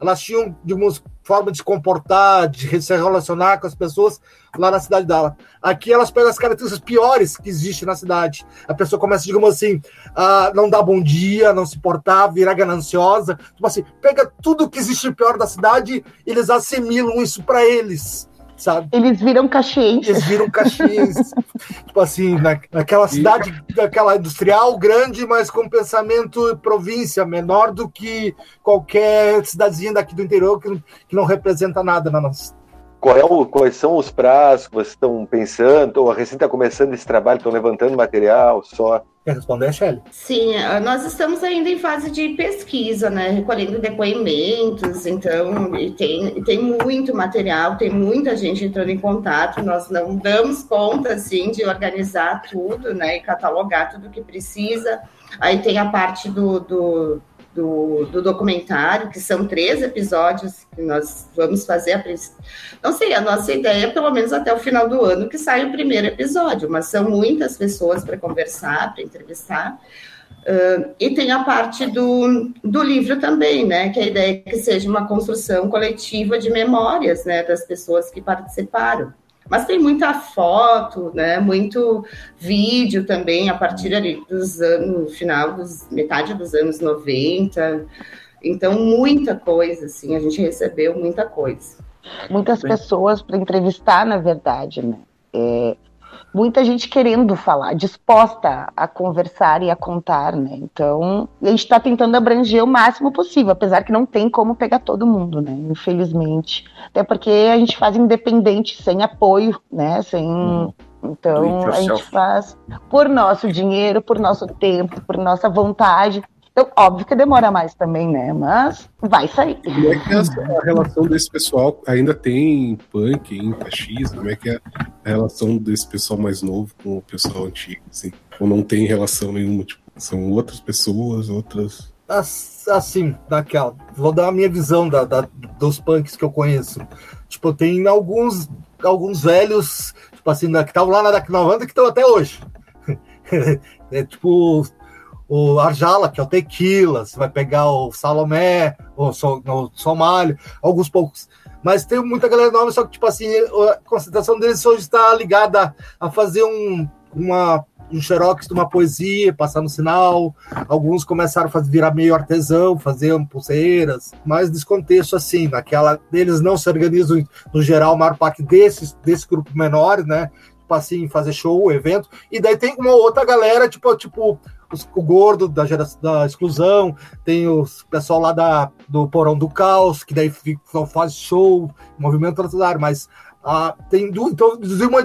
F: elas tinham, digamos, forma de se comportar, de se relacionar com as pessoas lá na cidade dela. Aqui elas pegam as características piores que existem na cidade. A pessoa começa, digamos assim, a não dar bom dia, não se portar, virar gananciosa. Tipo assim, pega tudo que existe pior da cidade e eles assimilam isso para eles sabe?
G: Eles viram caxienses.
F: Eles viram caxienses. tipo assim, na, naquela cidade, daquela industrial grande, mas com pensamento província, menor do que qualquer cidadezinha daqui do interior que, que não representa nada na nossa.
D: Qual é o, quais são os prazos que vocês estão pensando? Ou a recém está começando esse trabalho, estão levantando material só?
F: Quer responder, Shelly?
H: Sim, ah, nós estamos ainda em fase de pesquisa, né? Recolhendo depoimentos, então tem, tem muito material, tem muita gente entrando em contato, nós não damos conta, assim, de organizar tudo, né? E catalogar tudo que precisa. Aí tem a parte do, do do, do, documentário, que são três episódios que nós vamos fazer. A, não sei, a nossa ideia é pelo menos até o final do ano que sai o primeiro episódio, mas são muitas pessoas para conversar, para entrevistar. Uh, e tem a parte do, do livro também, né? Que a ideia é que seja uma construção coletiva de memórias, né? Das pessoas que participaram. Mas tem muita foto, né? Muito vídeo também, a partir ali dos anos, final dos metade dos anos 90. Então, muita coisa, assim, a gente recebeu muita coisa.
G: Muitas pessoas para entrevistar, na verdade, né? É, muita gente querendo falar, disposta a conversar e a contar, né? Então, a gente está tentando abranger o máximo possível, apesar que não tem como pegar todo mundo, né? Infelizmente. Até porque a gente faz independente, sem apoio, né? Sem. Uhum. Então, a gente faz por nosso dinheiro, por nosso tempo, por nossa vontade. Então, óbvio que demora mais também, né? Mas vai sair.
E: Como é que é a relação desse pessoal ainda tem punk em Caxias? Como é que é a relação desse pessoal mais novo com o pessoal antigo? Assim? Ou não tem relação nenhuma? Tipo, são outras pessoas, outras.
F: Assim, daquela. Vou dar a minha visão da, da, dos punks que eu conheço. Tipo, tem alguns, alguns velhos, tipo assim, que estavam lá na década 90 que estão até hoje. é tipo o Arjala, que é o Tequila, você vai pegar o Salomé, o, so, o alguns poucos. Mas tem muita galera nova, só que, tipo assim, a concentração deles hoje está ligada a fazer um, uma, um xerox de uma poesia, passar no sinal. Alguns começaram a fazer, virar meio artesão, fazer pulseiras, mais descontexto, assim, naquela. Eles não se organizam, no geral, a maior parte desses, desse grupo menores, né? Tipo assim, fazer show, evento. E daí tem uma outra galera, tipo, tipo o gordo da, geração, da exclusão, tem o pessoal lá da, do Porão do Caos, que daí faz show, movimento área, mas ah, tem então uma,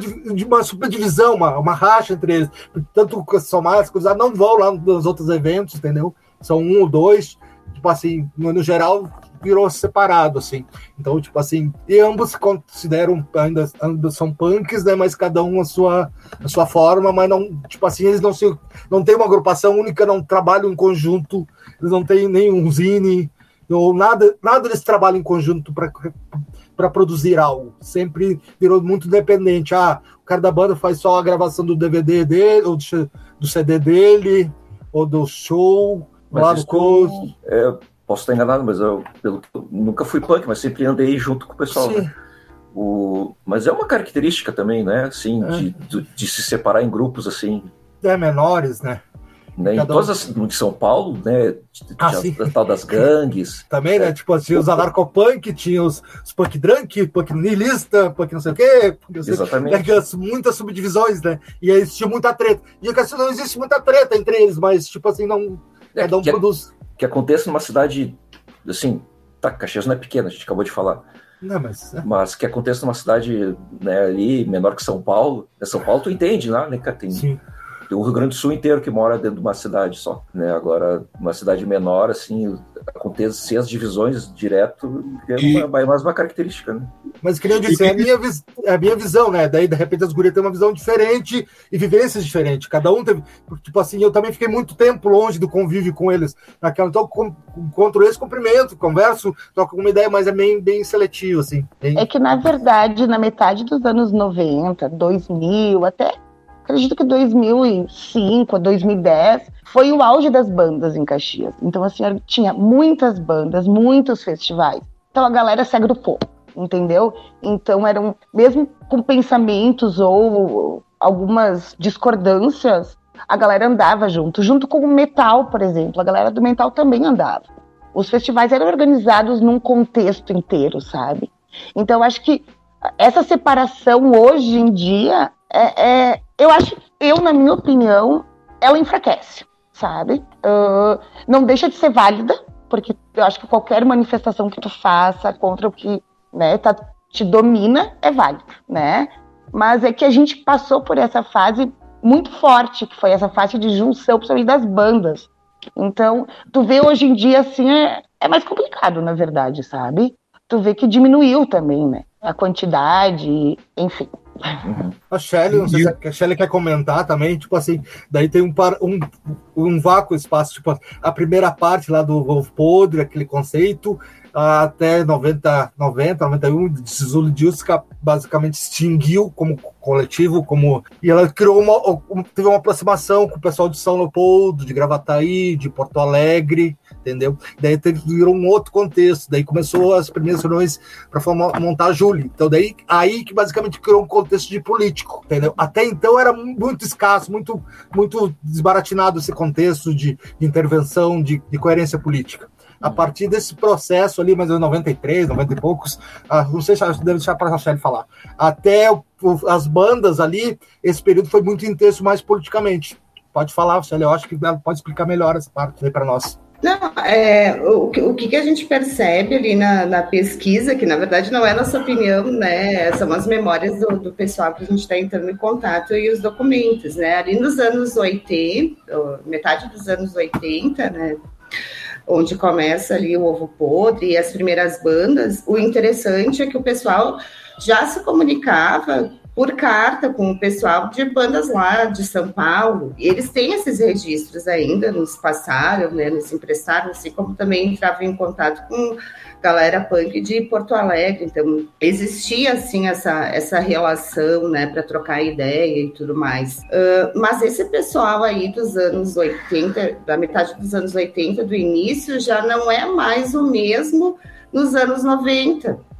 F: uma superdivisão, uma, uma racha entre eles. Tanto o Somália, as não vão lá nos outros eventos, entendeu? São um ou dois, tipo assim, no, no geral, virou separado, assim. Então, tipo assim, e ambos se consideram, ainda, ainda são punks, né? Mas cada um a sua, a sua forma, mas não, tipo assim, eles não se não tem uma agrupação única, não trabalham em conjunto, eles não têm nenhum zine, ou nada, nada eles trabalham em conjunto para para produzir algo. Sempre virou muito dependente. Ah, o cara da banda faz só a gravação do DVD dele, ou do CD dele, ou do show,
C: mas lá do curso. É, Posso estar enganado, mas eu, pelo, nunca fui punk, mas sempre andei junto com o pessoal. Né? O, mas é uma característica também, né? Assim, é. de, de, de, se separar em grupos assim.
F: É, menores, né?
C: né? Em todas as, de São Paulo, né? Ah, a, tal das gangues.
F: Também, né? Tipo, tinha os anarcopunk, tinha os, os punk drunk, punk nihilista, punk não sei o quê. Sei,
C: Exatamente.
F: Né? Muitas subdivisões, né? E aí existia muita treta. E assim, não existe muita treta entre eles, mas, tipo assim, não. É, cada um é produz
C: que aconteça numa cidade, assim, tá, Caxias não é pequena, a gente acabou de falar.
F: Não, mas...
C: É. mas que aconteça numa cidade né, ali menor que São Paulo. Né, São Paulo tu entende lá, né, cara? Tem, Sim o Rio Grande do Sul inteiro que mora dentro de uma cidade só, né? Agora, uma cidade menor, assim, acontecer as divisões direto é, e... uma, é mais uma característica, né?
F: Mas, que nem eu disse, é a minha, é a minha visão, né? Daí, de repente, as gurias têm uma visão diferente e vivências diferentes. Cada um teve... Tipo assim, eu também fiquei muito tempo longe do convívio com eles. Naquela, então, encontro eles, cumprimento, converso, troco uma ideia, mas é bem, bem seletivo, assim. Bem...
G: É que, na verdade, na metade dos anos 90, 2000, até acredito que 2005 a 2010 foi o auge das bandas em Caxias. Então, assim, tinha muitas bandas, muitos festivais. Então a galera se agrupou, entendeu? Então eram, mesmo com pensamentos ou algumas discordâncias, a galera andava junto, junto com o metal, por exemplo. A galera do metal também andava. Os festivais eram organizados num contexto inteiro, sabe? Então, acho que essa separação hoje em dia é, é, eu acho, eu, na minha opinião, ela enfraquece, sabe? Uh, não deixa de ser válida, porque eu acho que qualquer manifestação que tu faça contra o que né, tá, te domina é válida, né? Mas é que a gente passou por essa fase muito forte, que foi essa fase de junção, principalmente das bandas. Então, tu vê hoje em dia, assim, é, é mais complicado, na verdade, sabe? Tu vê que diminuiu também, né? A quantidade, enfim.
F: Uhum. A Shelly, não sei se a Shelly quer comentar também, tipo assim, daí tem um, um, um vácuo espaço, tipo, a primeira parte lá do Ovo Podre, aquele conceito, até 90, 90 91, Zulidilska basicamente extinguiu como coletivo, como e ela criou uma teve uma aproximação com o pessoal de São Leopoldo, de Gravataí, de Porto Alegre, entendeu? Daí teve, virou um outro contexto, daí começou as primeiras reuniões para montar a Júlia. Então daí aí que basicamente criou um contexto de político, entendeu? Até então era muito escasso, muito muito desbaratinado esse contexto de, de intervenção, de, de coerência política a partir desse processo ali, mas em 93, 90 e poucos, ah, não sei se devo deixar para a Rachel falar, até o, as bandas ali, esse período foi muito intenso mais politicamente. Pode falar, Rachel, eu acho que ela pode explicar melhor essa parte aí para nós.
H: Não, é, o, o que, a gente percebe ali na, na, pesquisa, que na verdade não é nossa opinião, né? São as memórias do, do pessoal que a gente está entrando em contato e os documentos, né? Ali nos anos 80, metade dos anos 80, né? onde começa ali o ovo podre e as primeiras bandas, o interessante é que o pessoal já se comunicava por carta com o pessoal de bandas lá de São Paulo. E eles têm esses registros ainda, nos passaram, né, nos emprestaram, assim como também entravam em contato com galera punk de Porto Alegre. Então, existia, assim, essa, essa relação, né, para trocar ideia e tudo mais. Uh, mas esse pessoal aí dos anos 80, da metade dos anos 80, do início, já não é mais o mesmo nos anos 90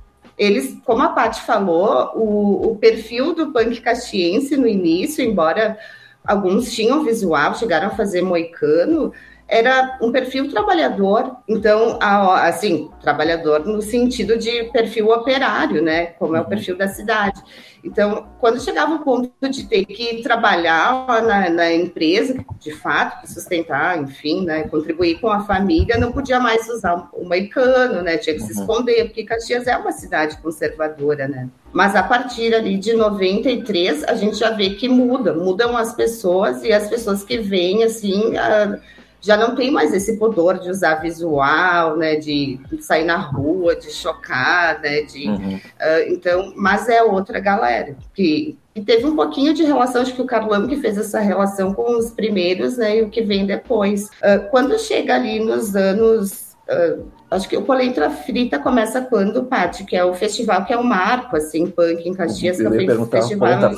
H: eles, como a Paty falou, o, o, perfil do punk caxiense no início, embora alguns tinham visual, chegaram a fazer moicano, era um perfil trabalhador, então, assim, trabalhador no sentido de perfil operário, né, como é o uhum. perfil da cidade. Então, quando chegava o ponto de ter que trabalhar na, na empresa, de fato, sustentar, enfim, né, contribuir com a família, não podia mais usar o moicano, né, tinha que se uhum. esconder, porque Caxias é uma cidade conservadora, né. Mas a partir ali de 93, a gente já vê que muda, mudam as pessoas e as pessoas que vêm, assim, a, já não tem mais esse pudor de usar visual, né, de sair na rua, de chocar, né, de uhum. uh, então, mas é outra galera que, que, teve um pouquinho de relação, acho que o Carlão que fez essa relação com os primeiros, né, e o que vem depois. Uh, quando chega ali nos anos uh, acho que o Polenta Frita começa quando, Paty? Que é o festival que é o marco, assim, punk em Caxias, que é um festival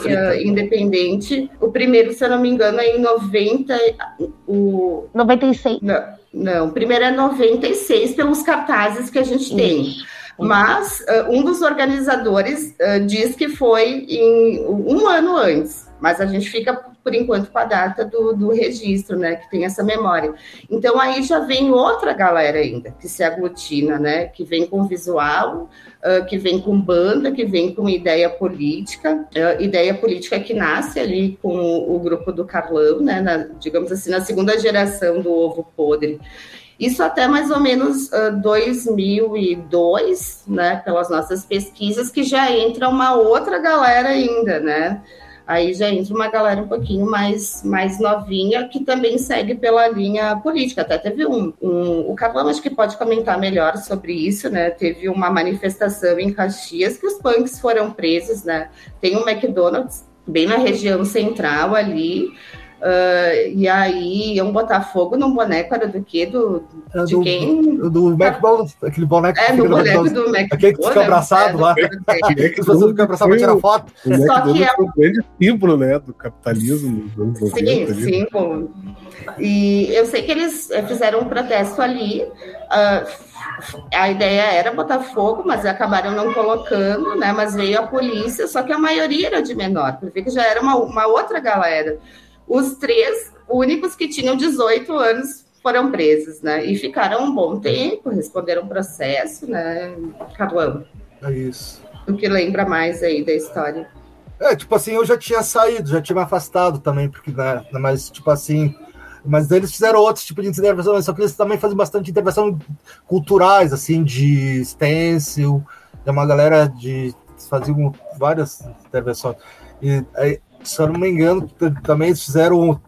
H: independente. O primeiro, se eu não me engano, é em 90. O...
G: 96.
H: Não, não, o primeiro é 96, pelos cartazes que a gente tem. Mas uh, um dos organizadores uh, diz que foi em um ano antes, mas a gente fica por enquanto, com a data do, do registro, né? Que tem essa memória. Então, aí já vem outra galera ainda, que se aglutina, né? Que vem com visual, uh, que vem com banda, que vem com ideia política, uh, ideia política que nasce ali com o, o grupo do Carlão, né? Na, digamos assim, na segunda geração do Ovo Podre. Isso até mais ou menos uh, 2002, né, pelas nossas pesquisas, que já entra uma outra galera ainda, né? Aí já entra uma galera um pouquinho mais, mais novinha, que também segue pela linha política. Até teve um. um o Carlão acho que pode comentar melhor sobre isso, né? Teve uma manifestação em Caxias que os punks foram presos, né? Tem um McDonald's bem na região central ali. Uh, e aí iam botar fogo num boneco, era do quê? Do,
F: era
H: de
F: do,
H: quem?
F: Do McDonald's, aquele boneco
H: é, do boneco do McDonald's.
F: Aquele que fica abraçado é, lá. Aquele que fica abraçado pra tirar foto.
E: O Só que é um grande símbolo, né, do capitalismo 90.
H: Sim, símbolo. E eu sei que eles eh, fizeram um protesto ali. Uh, a ideia era botar fogo, mas acabaram não colocando, né? Mas veio a polícia, só que a maioria era de menor, porque já era uma, uma outra galera. Os três únicos que tinham 18 anos foram presos, né? E ficaram um bom tempo, responderam processo, né? Carlão.
F: É isso.
H: O que lembra mais aí da história?
F: É, tipo assim, eu já tinha saído, já tinha me afastado também, porque, né, mas, tipo assim, mas eles fizeram outros tipos de intervenção, só que eles também fazem bastante intervenção culturais, assim, de stencil, é uma galera de faziam várias intervenções. E aí, se eu não me engano, também fizeram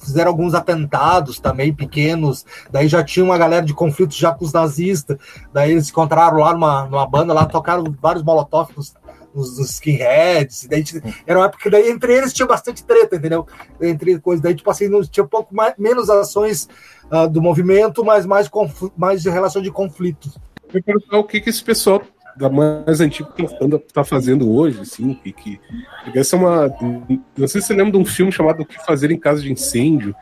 F: fizeram alguns atentados também pequenos, daí já tinha uma galera de conflitos já com os nazistas, daí eles encontraram lá numa, numa banda, lá tocaram vários molotovs os, os skinheads, daí, era uma época que daí entre eles tinha bastante treta, entendeu? Entre coisas, daí tipo assim, tinha um pouco mais, menos ações uh, do movimento, mas mais, mais de relação de conflito.
E: Eu ia perguntar o que, que esse pessoal da mais antiga está fazendo hoje, assim, que, que essa é uma. Não sei se você lembra de um filme chamado O que Fazer em Caso de Incêndio.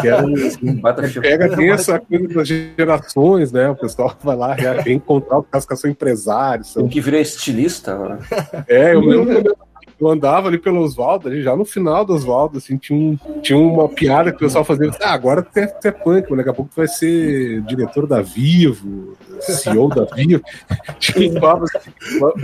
E: Que era um, pega tem essa coisa das gerações, né? O pessoal vai lá encontrar os caras que são empresários. São...
C: Tem que virar estilista. Né?
E: É, eu lembro eu andava ali pelo Oswaldo, ali, já no final do Oswaldo, assim, tinha, um, tinha uma piada que o pessoal fazia. Ah, agora tu é, tu é punk, mas daqui a pouco tu vai ser diretor da Vivo, CEO da Vivo. Tipo, assim,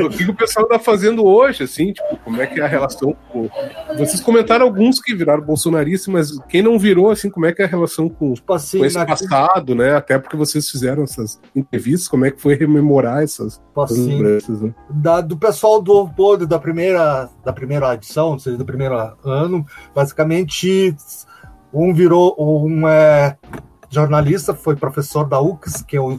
E: o que o pessoal tá fazendo hoje, assim, tipo, como é que é a relação com. Vocês comentaram alguns que viraram bolsonaristas, mas quem não virou, assim, como é que é a relação com, tipo assim, com esse na... passado, né? Até porque vocês fizeram essas entrevistas, como é que foi rememorar essas, tipo assim,
F: lembranças, né? Da, do pessoal do Podre da primeira da primeira edição, ou seja, do primeiro ano, basicamente um virou um é, jornalista, foi professor da UCS, que é o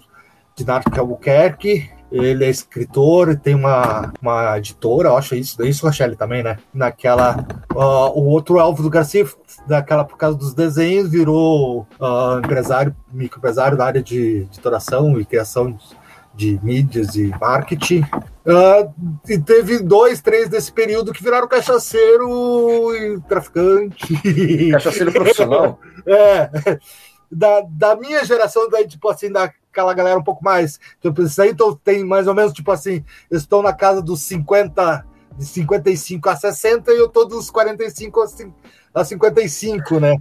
F: Dinarco Albuquerque, ele é escritor, tem uma, uma editora, eu acho isso, isso Rochelle também, né? Naquela. Uh, o outro Álvaro Garcia, daquela por causa dos desenhos, virou uh, empresário, microempresário da área de editoração e criação de mídias e marketing. Uh, e teve dois, três desse período que viraram cachaceiro e traficante.
C: Cachaceiro profissional.
F: é. Da, da minha geração, daí, tipo assim, daquela galera um pouco mais. Tipo, isso aí então, tem mais ou menos, tipo assim, eu estou na casa dos 50, de 55 a 60 e eu tô dos 45 a 55, né?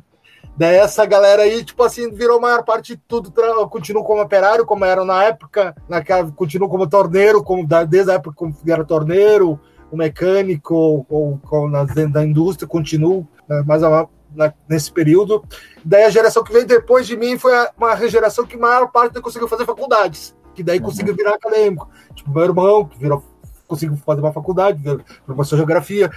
F: Daí essa galera aí, tipo assim, virou a maior parte de tudo, continuam como operário, como eram na época, naquela, continuam como torneiro, como desde a época como era torneiro, o mecânico, ou, ou na, dentro da indústria, continuam, né, mas a, na, nesse período. Daí a geração que veio depois de mim foi uma geração que maior parte conseguiu fazer faculdades, que daí uhum. conseguiu virar acadêmico. Tipo, meu irmão, que virou, conseguiu fazer uma faculdade, professor de geografia.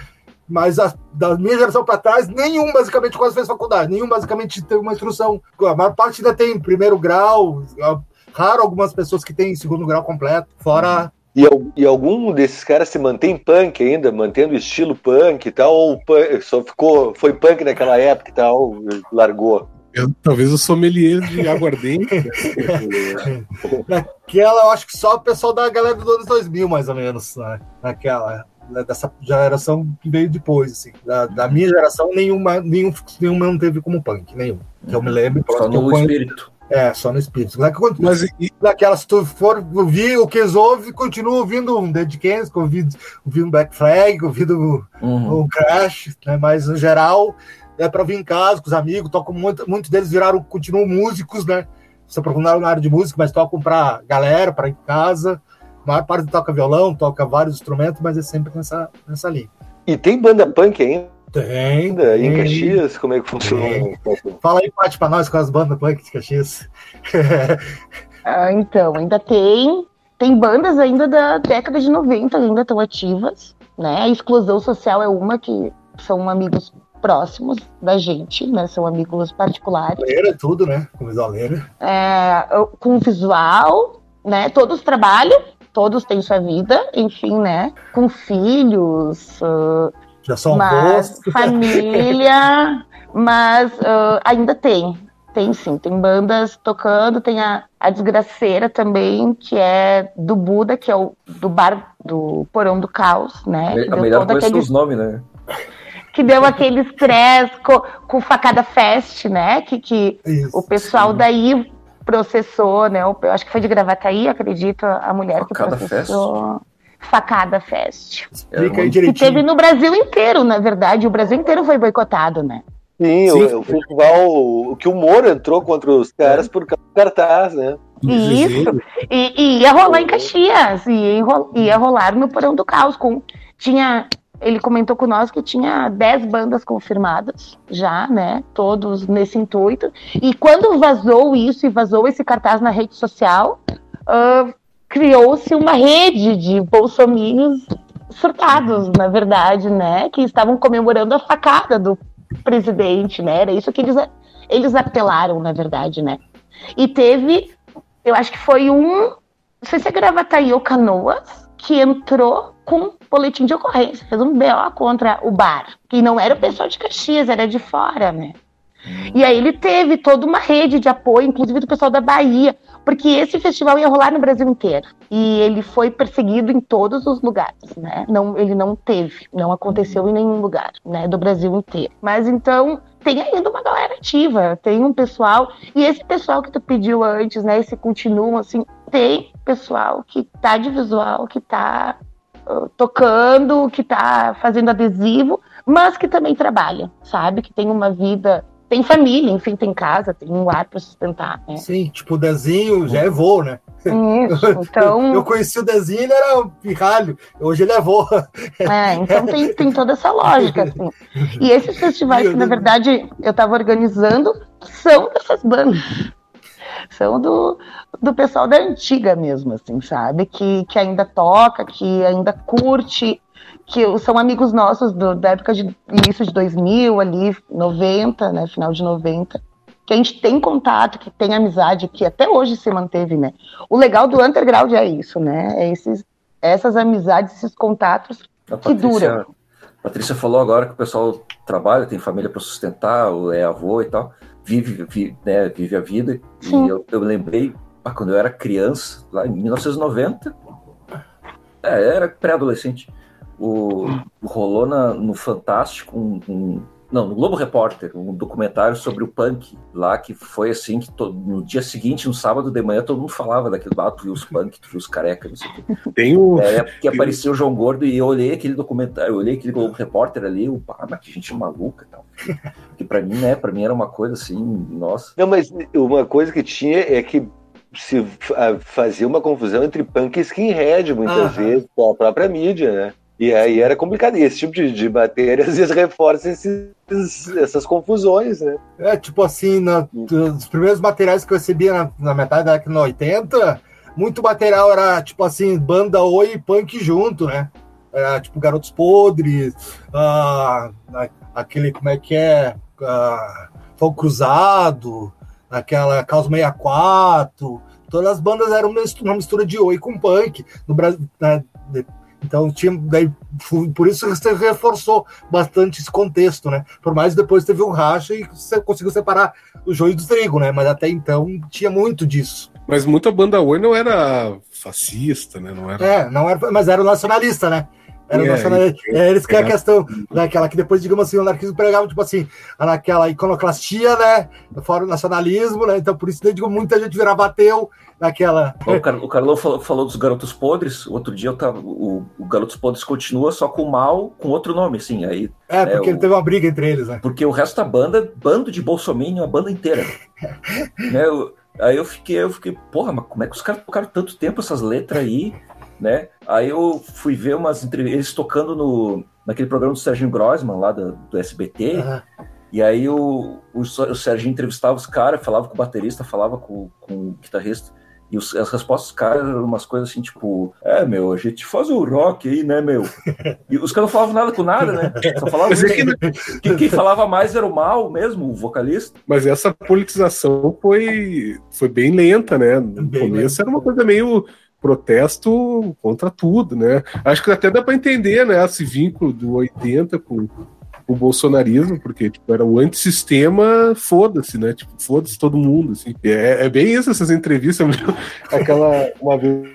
F: Mas a, da minha geração para trás, nenhum basicamente quase fez faculdade, nenhum basicamente teve uma instrução. A maior parte ainda tem primeiro grau, raro algumas pessoas que têm segundo grau completo, fora.
D: E, e algum desses caras se mantém punk ainda, mantendo o estilo punk e tal, ou punk, só ficou, foi punk naquela época e tal, largou?
E: Eu, talvez o sommelier de aguardente.
F: Naquela, eu acho que só o pessoal da galera dos anos 2000, mais ou menos, né? naquela né, dessa geração que veio depois, assim. Da, da, minha geração, nenhuma, nenhum, nenhuma não teve como punk, nenhum. Que eu me lembro.
C: Só no espírito.
F: É, só no espírito. Mas naquela, se tu for ouvir o que ouve, continua ouvindo um Dead Kennedy, ouvindo, ouvindo Black Flag, ouvindo uhum. o Crash, né? mas no geral é para vir em casa com os amigos, tocam muito, muitos deles viraram, continuam músicos, né? Se aprofundaram na área de música, mas tocam para galera, para em casa. A maior parte toca violão, toca vários instrumentos, mas é sempre nessa, nessa linha.
D: E tem banda punk ainda?
F: Tem.
D: Ainda? Em Caxias? Como é que funciona?
F: Fala aí, Paty, pra nós com as bandas punk de Caxias.
G: ah, então, ainda tem. Tem bandas ainda da década de 90 ainda estão ativas, né? A Exclusão Social é uma que são amigos próximos da gente, né? São amigos particulares.
F: Leira, tudo, né? Com visual
G: É, com visual, né? Todos trabalham, todos têm sua vida, enfim, né? Com filhos. Uh,
F: Já são
G: mas família, mas uh, ainda tem. Tem sim, tem bandas tocando, tem a, a Desgraceira também, que é do Buda, que é o do bar do Porão do Caos, né?
C: A melhor coisa aqueles... os nomes, né?
G: que deu aquele estresse com, com Facada Fest, né? Que, que Isso, o pessoal sim. daí processou, né? Eu acho que foi de Gravataí, acredito, a mulher Facada que processou. Fest. Facada Fest.
F: Explica aí
G: direitinho. Que teve no Brasil inteiro, na verdade. O Brasil inteiro foi boicotado, né?
D: Sim, Sim. O, o, festival, o que o Moro entrou contra os caras por causa do cartaz, né?
G: Isso. E, e ia rolar em Caxias, e ia rolar no Porão do Caos. Com, tinha ele comentou com nós que tinha 10 bandas confirmadas já, né? Todos nesse intuito. E quando vazou isso e vazou esse cartaz na rede social, uh, criou-se uma rede de bolsominions surtados, na verdade, né? Que estavam comemorando a facada do presidente, né? Era isso que eles, eles apelaram, na verdade, né? E teve, eu acho que foi um, não sei se é Gravataí ou Canoas, que entrou com boletim de ocorrência, fez um BO contra o bar, que não era o pessoal de Caxias, era de fora, né? E aí ele teve toda uma rede de apoio, inclusive do pessoal da Bahia, porque esse festival ia rolar no Brasil inteiro. E ele foi perseguido em todos os lugares, né? Não, ele não teve, não aconteceu em nenhum lugar, né, do Brasil inteiro. Mas então tem ainda uma galera ativa, tem um pessoal, e esse pessoal que tu pediu antes, né, esse continuam assim, tem pessoal que tá de visual, que tá uh, tocando, que tá fazendo adesivo, mas que também trabalha, sabe? Que tem uma vida tem família, enfim, tem casa, tem um lar para sustentar. Né?
F: Sim, tipo, o Dezinho já é voo, né?
G: Isso, então...
F: Eu conheci o Dezinho, ele era um pirralho, hoje ele é vô.
G: É, então tem, tem toda essa lógica, assim. E esses festivais que, na verdade, eu estava organizando são dessas bandas. São do, do pessoal da antiga mesmo, assim, sabe? Que, que ainda toca, que ainda curte que são amigos nossos do, da época de início de 2000, ali, 90, né, final de 90, que a gente tem contato, que tem amizade, que até hoje se manteve, né. O legal do underground é isso, né, é esses, essas amizades, esses contatos a que Patrícia, duram.
C: A Patrícia falou agora que o pessoal trabalha, tem família para sustentar, é avô e tal, vive, vive, né, vive a vida, Sim. e eu, eu lembrei, ah, quando eu era criança, lá em 1990, é, era pré-adolescente, o, rolou na, no Fantástico um, um, não, no Globo Repórter, um documentário sobre o punk lá, que foi assim, que todo, no dia seguinte, no sábado de manhã, todo mundo falava daquele ah, tu viu os punk, tu viu os careca, não sei o quê.
E: Tem o...
C: É, que apareceu o João Gordo e eu olhei aquele documentário, eu olhei aquele Globo Repórter ali, o ah, mas que gente maluca e tal. Que pra mim, né, pra mim era uma coisa assim, nossa.
D: Não, mas uma coisa que tinha é que se fazia uma confusão entre punk e skinhead, muitas vezes, com a própria mídia, né? E aí era complicado. E esse tipo de, de matéria às vezes reforça esses, essas confusões, né?
F: É, tipo assim, na, os primeiros materiais que eu recebia na, na metade da década de 80, muito material era tipo assim, banda oi e punk junto, né? Era tipo Garotos Podres, uh, aquele, como é que é? Uh, Fogo Cruzado, aquela Caos 64. Todas as bandas eram uma mistura de oi com punk. No Brasil, né? Então tinha daí, por isso você reforçou bastante esse contexto, né? Por mais depois teve um racha e você conseguiu separar o joio do trigo, né? Mas até então tinha muito disso.
E: Mas muita banda Oi não era fascista, né? Não era...
F: É, não era, mas era nacionalista, né? Era nacionalista. É, eles que é a questão daquela que depois, digamos assim, o anarquismo pregava, tipo assim, naquela iconoclastia, né? Fora o nacionalismo, né? Então, por isso, digo, muita gente virava ateu naquela.
C: O, Car o Carlão falou, falou, dos Garotos Podres. Outro dia eu tava. O, o, Garotos Podres continua só com mal, com outro nome, assim. Aí,
F: é, né, porque o, teve uma briga entre eles, né?
C: Porque o resto da banda, bando de Bolsonaro, a banda inteira. né? Eu, aí eu fiquei, eu fiquei, porra, mas como é que os caras tocaram tanto tempo essas letras aí? né? Aí eu fui ver umas entrevistas, eles tocando no, naquele programa do Serginho Grossman, lá do, do SBT, uhum. e aí o, o, o Serginho entrevistava os caras, falava com o baterista, falava com, com o guitarrista, e os, as respostas dos caras eram umas coisas assim, tipo, é, meu, a gente faz o rock aí, né, meu? E os caras não falavam nada com nada, né? Só falavam. Mas é que... quem, quem falava mais era o mal mesmo, o vocalista.
E: Mas essa politização foi, foi bem lenta, né? No bem começo lenta. era uma coisa meio protesto contra tudo, né? Acho que até dá para entender, né, esse vínculo do 80 com o bolsonarismo, porque tipo, era o antissistema, foda-se, né? Tipo, foda-se todo mundo, assim. É, é, bem isso, essas entrevistas. Aquela, uma vez,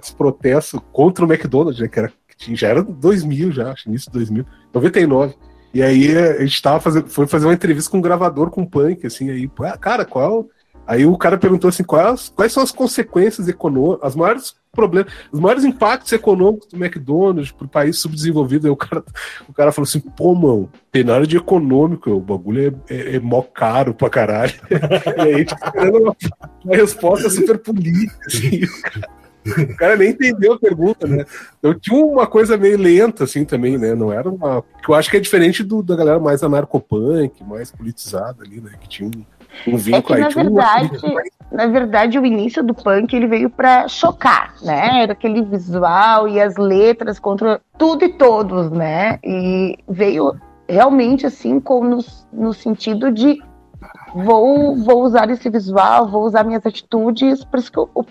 E: esse protesto contra o McDonald's, né? Que, era, que já era 2000, já, acho, início de 2000, 99. E aí a gente tava fazendo, foi fazer uma entrevista com um gravador com punk, assim, aí, cara, qual Aí o cara perguntou assim: quais, quais são as consequências econômicas, as maiores problemas, os maiores impactos econômicos do McDonald's para o país subdesenvolvido? Aí o cara, o cara falou assim: pô, mano, tem nada de econômico, o bagulho é, é, é mó caro pra caralho. e aí esperando uma, uma resposta super política. Assim, o, cara, nem entendeu a pergunta, né? Eu tinha uma coisa meio lenta, assim, também, né? Não era uma. Que eu acho que é diferente do, da galera mais anarcopunk, mais politizada ali, né? Que tinha um
G: um vínculo é que, na verdade, na verdade, o início do punk ele veio para chocar, né? Era aquele visual e as letras contra tudo e todos, né? E veio realmente assim com no, no sentido de vou vou usar esse visual, vou usar minhas atitudes, por isso que o,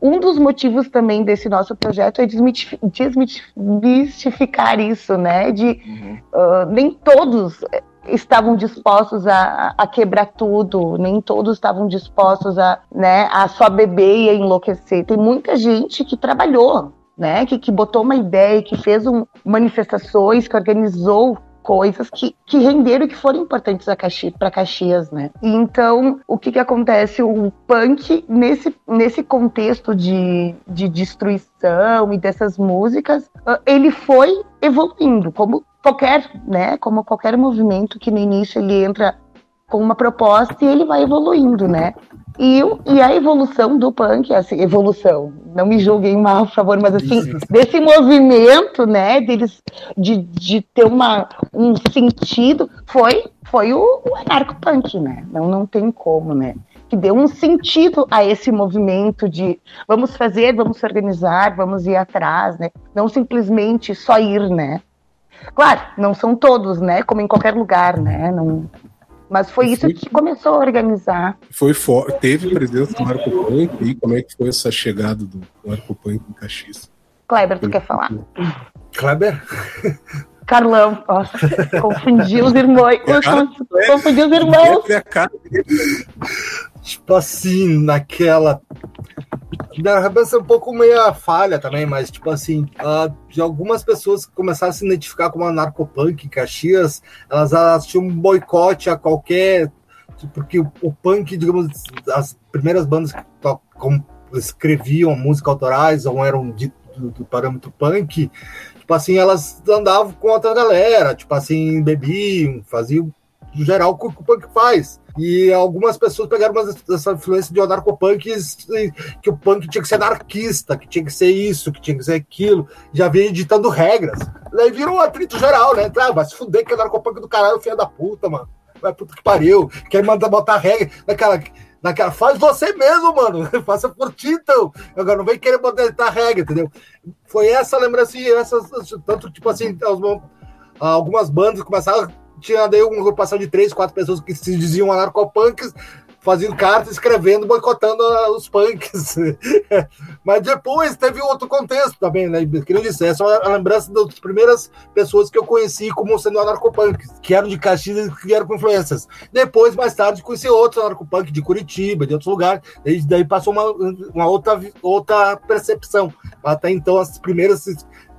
G: um dos motivos também desse nosso projeto é desmistificar isso, né? De uhum. uh, nem todos estavam dispostos a, a, quebrar tudo, nem todos estavam dispostos a, né, a só beber e a enlouquecer. Tem muita gente que trabalhou, né, que, que botou uma ideia, que fez um, manifestações, que organizou coisas que, que renderam e que foram importantes para Caxias, né? Então, o que que acontece? O punk, nesse, nesse contexto de, de destruição e dessas músicas, ah, ele foi evoluindo, como qualquer, né, como qualquer movimento que no início ele entra com uma proposta e ele vai evoluindo, né? E, e a evolução do punk, assim, evolução, não me julguem mal, por favor, mas assim, desse movimento, né, deles, de, de ter uma, um sentido, foi, foi o, o anarco-punk, né? Não, não tem como, né? Que deu um sentido a esse movimento de vamos fazer, vamos se organizar, vamos ir atrás, né? Não simplesmente só ir, né? Claro, não são todos, né? Como em qualquer lugar, né? Não... Mas foi isso que começou a organizar.
E: Foi for... Teve presença do Marco Punk e como é que foi essa chegada do Marco Punk em Caxias?
G: Kleber, tu quer falar?
F: Kleber?
G: Carlão, nossa, confundi os irmãos. É, confundi os irmãos.
F: Tipo assim, naquela da Rebels é um pouco meia falha também, mas, tipo assim, uh, de algumas pessoas que começaram a se identificar como anarcopunk em Caxias, elas, elas tinham um boicote a qualquer. Porque o, o punk, digamos, as primeiras bandas que como, escreviam música autorais ou eram de, do, do parâmetro punk, tipo assim, elas andavam com outra galera, tipo assim, bebiam, faziam geral que o punk faz. E algumas pessoas pegaram essa influência de anarcopunk que o punk tinha que ser anarquista, que tinha que ser isso, que tinha que ser aquilo, já vinha editando regras. Daí virou um atrito geral, né? Ah, vai se fuder que é anarcopunk do caralho, filha da puta, mano. Vai puta que pariu. Quer mandar botar regra naquela. Naquela, faz você mesmo, mano. Faça por ti, então. Agora não vem querer botar regra, entendeu? Foi essa lembrança, essas, tanto tipo assim, algumas bandas começaram tinha daí uma agrupação de três, quatro pessoas que se diziam anarcopunks, fazendo cartas, escrevendo, boicotando os punks. Mas depois teve outro contexto também, né? Que eu disse, essa é a lembrança das primeiras pessoas que eu conheci como sendo anarcopunks, que eram de Caxias e que vieram com influências. Depois, mais tarde, conheci outros anarcopunks de Curitiba, de outros lugares, e daí passou uma, uma outra, outra percepção. Até então, as primeiras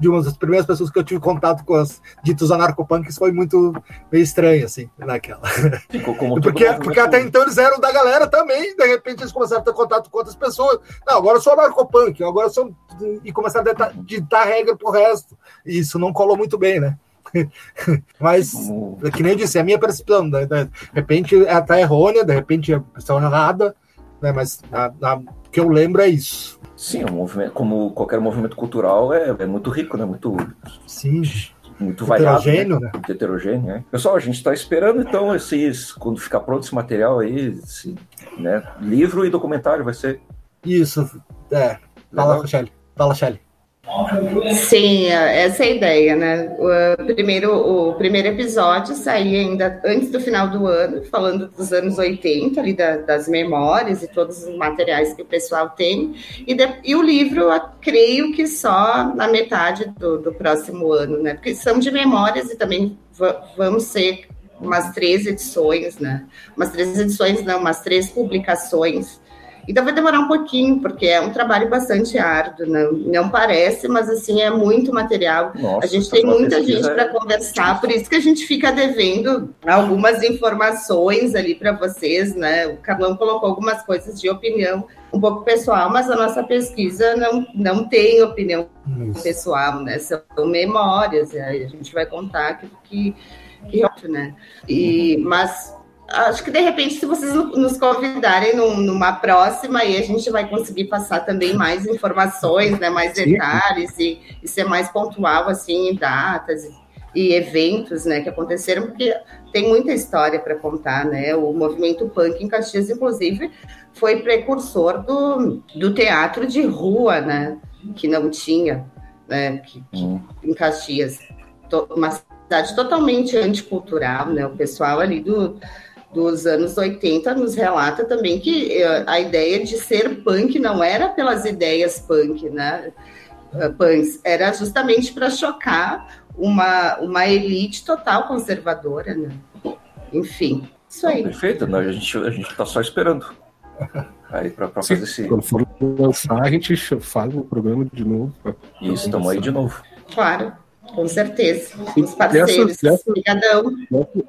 F: de uma das primeiras pessoas que eu tive contato com os ditos anarcopunks foi muito meio estranho, assim, naquela. Ficou como porque porque até então eles eram da galera também, de repente eles começaram a ter contato com outras pessoas. Não, agora eu sou anarcopunk, agora eu sou. E começaram a ditar regra pro resto. E isso não colou muito bem, né? Mas, que nem eu disse, é a minha percepção. Né? De repente é até errônea, de repente é pessoa errada, né? mas a, a, o que eu lembro é isso.
C: Sim, um movimento, como qualquer movimento cultural, é, é muito rico, né? Muito.
F: Sim.
C: Muito heterogêneo, né? né? Muito heterogêneo, né? Pessoal, a gente está esperando então esses, quando ficar pronto esse material aí, esse, né? Livro e documentário vai ser.
F: Isso, é. Fala, Shelly. Fala, Shelly.
H: Sim, essa é a ideia, né? O primeiro, o primeiro episódio saía ainda antes do final do ano, falando dos anos 80, ali da, das memórias e todos os materiais que o pessoal tem. E, de, e o livro, creio que só na metade do, do próximo ano, né? Porque são de memórias e também vamos ser umas três edições, né? Umas três edições, não, umas três publicações então vai demorar um pouquinho, porque é um trabalho bastante árduo, não, não parece, mas assim é muito material. Nossa, a gente tem muita gente para conversar, por isso que a gente fica devendo algumas informações ali para vocês, né? O Carlão colocou algumas coisas de opinião um pouco pessoal, mas a nossa pesquisa não, não tem opinião isso. pessoal, né? São memórias, a gente vai contar que, que, que né? E, mas acho que de repente, se vocês nos convidarem num, numa próxima, aí a gente vai conseguir passar também mais informações, né, mais detalhes e, e ser mais pontual assim em datas e eventos, né, que aconteceram, porque tem muita história para contar, né? O movimento punk em Caxias, inclusive, foi precursor do, do teatro de rua, né? Que não tinha, né? Que, que, hum. em Caxias, uma cidade totalmente anticultural, né? O pessoal ali do dos anos 80 nos relata também que uh, a ideia de ser punk não era pelas ideias punk, né? Uh, punks, era justamente para chocar uma, uma elite total conservadora, né? Enfim, isso aí.
C: Perfeito, né? a gente a gente está só esperando. Aí para fazer esse.
E: Quando for lançar, a gente faz o programa de novo.
C: Isso, estamos aí de novo.
H: Claro, com certeza. Os parceiros. Dessas, Obrigadão.
E: Dessas,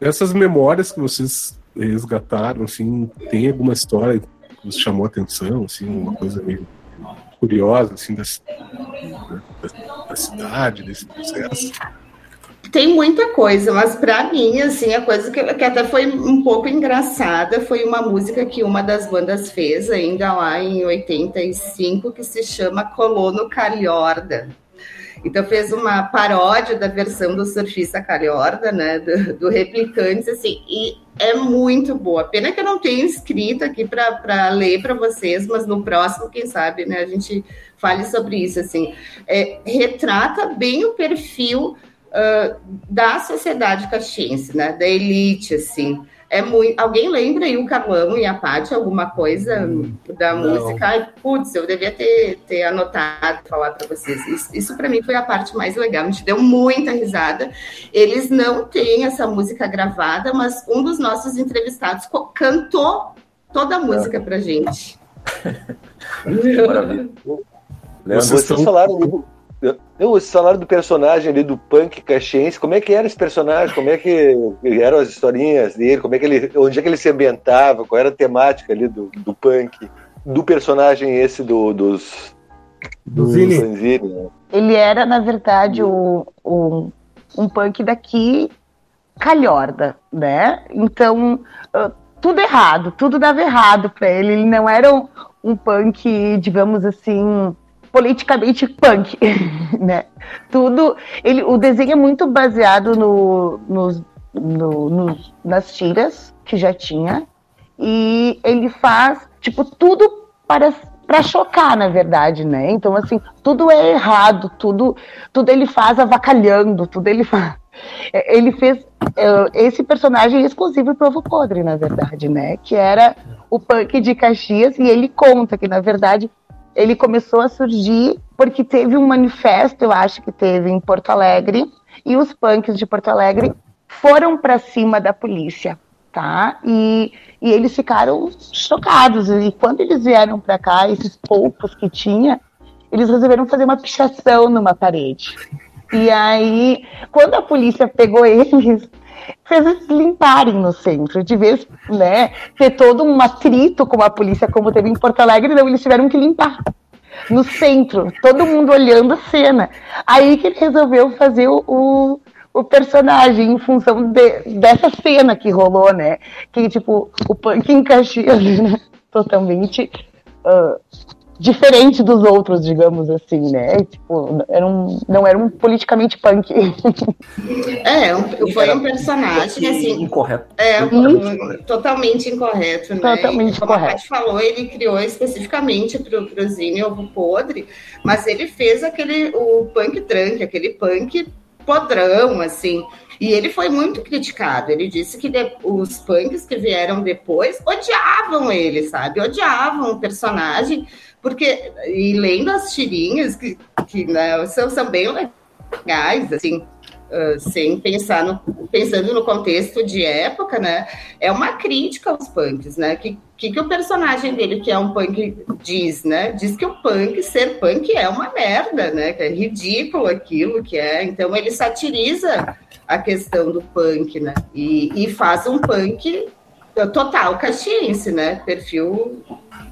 E: essas memórias que vocês resgataram, assim, tem alguma história que vos chamou a atenção, assim, uma coisa meio curiosa, assim, da, da, da cidade, desse processo?
H: Tem muita coisa, mas para mim, assim, a coisa que, que, até foi um pouco engraçada foi uma música que uma das bandas fez ainda lá em 85, que se chama Colono Calhorda. Então fez uma paródia da versão do surfista Calhorda, né, do, do Replicantes, assim, e é muito boa. Pena que eu não tenho escrito aqui para ler para vocês, mas no próximo, quem sabe, né, a gente fale sobre isso, assim. É, retrata bem o perfil uh, da sociedade caxiense, né, da elite, assim, é muito. Alguém lembra aí o Carlão e a Paty alguma coisa hum, da não. música? Ai, putz, eu devia ter, ter anotado falar para vocês. Isso, isso para mim foi a parte mais legal. A gente deu muita risada. Eles não têm essa música gravada, mas um dos nossos entrevistados cantou toda a música para gente.
D: Maravilha. Vocês, Vocês falaram o salário do personagem ali do punk caxiense, como é que era esse personagem? Como é que eram as historinhas dele? Como é que ele, onde é que ele se ambientava? Qual era a temática ali do, do punk? Do personagem esse do, dos...
G: Do, do Zine. Né? Ele era, na verdade, o, o, um punk daqui calhorda, né? Então, uh, tudo errado, tudo dava errado para ele. Ele não era um, um punk, digamos assim politicamente punk, né? Tudo, ele, o desenho é muito baseado no, nos, no, no, nas tiras que já tinha e ele faz tipo tudo para para chocar, na verdade, né? Então assim, tudo é errado, tudo tudo ele faz avacalhando, tudo ele faz é, ele fez é, esse personagem exclusivo para o Podre, na verdade, né? Que era o punk de Caxias, e ele conta que, na verdade, ele começou a surgir porque teve um manifesto, eu acho que teve em Porto Alegre, e os punks de Porto Alegre foram para cima da polícia, tá? E, e eles ficaram chocados. E quando eles vieram para cá, esses poucos que tinha, eles resolveram fazer uma pichação numa parede. E aí, quando a polícia pegou eles, fez eles limparem no centro, de vez, né, ter todo um atrito com a polícia, como teve em Porto Alegre, não, eles tiveram que limpar no centro, todo mundo olhando a cena. Aí que ele resolveu fazer o, o, o personagem em função de, dessa cena que rolou, né? Que, tipo, o punk em Caxias, né? Totalmente uh, diferente dos outros, digamos assim, né? Tipo, era um, não era um politicamente punk.
H: É, um, foi um personagem assim.
C: Incorreto.
H: É, um, totalmente incorreto, né?
G: Totalmente
H: como
G: incorreto.
H: a Paty falou, ele criou especificamente para o Zine Ovo Podre, mas ele fez aquele o punk trunk, aquele punk podrão, assim. E ele foi muito criticado. Ele disse que de, os punks que vieram depois odiavam ele, sabe? Odiavam o personagem, porque, e lendo as tirinhas, que, que né, são, são bem legais, assim, uh, sem pensar no, pensando no contexto de época, né? É uma crítica aos punks, né? Que, que, que o personagem dele, que é um punk, diz, né? Diz que o punk, ser punk é uma merda, né? Que é ridículo aquilo que é. Então ele satiriza a questão do punk, né? E, e faz um punk total caxiense, né? Perfil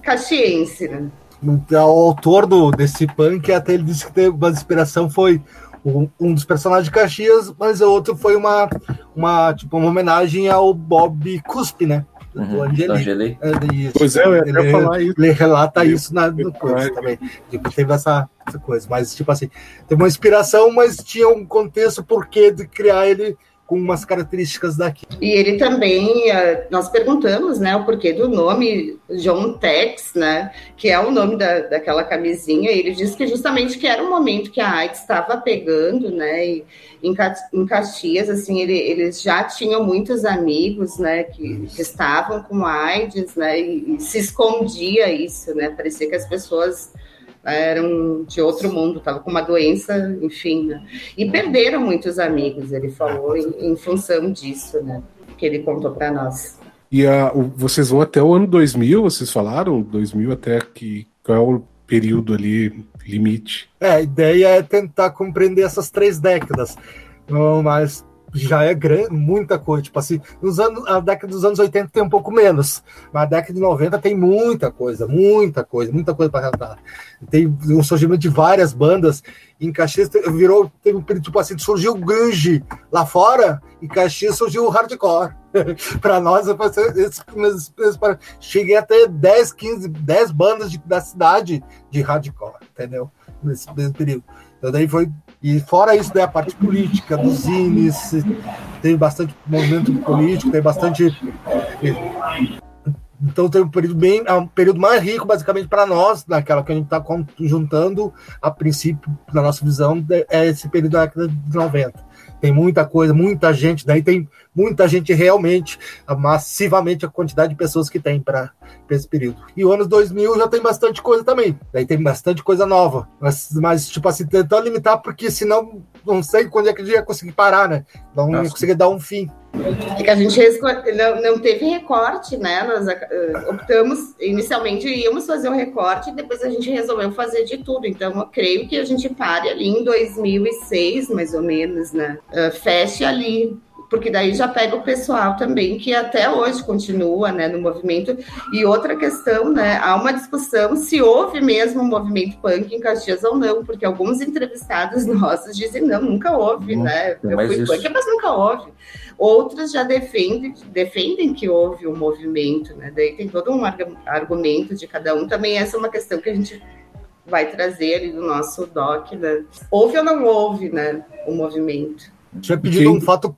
H: caxiense, né?
F: O autor do, desse punk até ele disse que teve uma inspiração foi um, um, dos personagens de Caxias, mas o outro foi uma, uma, tipo, uma homenagem ao Bob Cuspe, né?
C: Uhum, do Angeli. Angeli.
E: É, pois é, eu ia
F: ele,
E: falar isso.
F: Ele relata isso na, no curso também. Tipo, teve essa, essa, coisa. Mas, tipo assim, teve uma inspiração, mas tinha um contexto porquê de criar ele com umas características daqui.
H: E ele também, eh, nós perguntamos, né, o porquê do nome John Tex, né, que é o nome da, daquela camisinha, e ele disse que justamente que era um momento que a AIDS estava pegando, né, e em, em Caxias, assim, ele, eles já tinham muitos amigos, né, que, que estavam com AIDS, né, e, e se escondia isso, né, parecia que as pessoas eram de outro mundo, estava com uma doença, enfim, né? e perderam muitos amigos, ele falou, em, em função disso, né, que ele contou para nós.
E: E a, o, vocês vão até o ano 2000, vocês falaram? 2000 até que qual é o período ali limite?
F: É, a ideia é tentar compreender essas três décadas, mas já é grande, muita coisa. Tipo assim, nos anos, a década dos anos 80 tem um pouco menos, mas a década de 90 tem muita coisa, muita coisa, muita coisa para tratar. Tem um surgimento de várias bandas. Em Caxias virou, teve um período tipo assim, surgiu o grunge lá fora, e Caxias surgiu o hardcore. para nós, cheguei a ter 10, 15, 10 bandas de, da cidade de hardcore, entendeu? Nesse período. Então daí foi e fora isso, né, a parte política dos zines, tem bastante movimento político, tem bastante. Então tem um período bem, é um período mais rico, basicamente, para nós, naquela que a gente está juntando, a princípio, na nossa visão, é esse período da década de 90 tem muita coisa, muita gente, daí tem muita gente realmente, massivamente a quantidade de pessoas que tem para esse período. E o anos 2000 já tem bastante coisa também, daí tem bastante coisa nova, mas, mas tipo assim, tentando limitar, porque senão não sei quando é que a gente ia conseguir parar, né? Não ia conseguir dar um fim.
H: É que a gente não, não teve recorte, né? Nós uh, optamos, inicialmente íamos fazer o um recorte, depois a gente resolveu fazer de tudo. Então, eu creio que a gente pare ali em 2006, mais ou menos, né? Uh, feche ali porque daí já pega o pessoal também que até hoje continua né, no movimento. E outra questão, né, há uma discussão se houve mesmo um movimento punk em Caxias ou não, porque alguns entrevistados nossos dizem não, nunca houve, hum, né? Eu fui isso... punk, mas nunca houve. Outros já defendem, defendem que houve um movimento, né? Daí tem todo um argumento de cada um. Também essa é uma questão que a gente vai trazer ali no nosso doc, né? Houve ou não houve, né, o movimento?
F: Tinha pedido um fato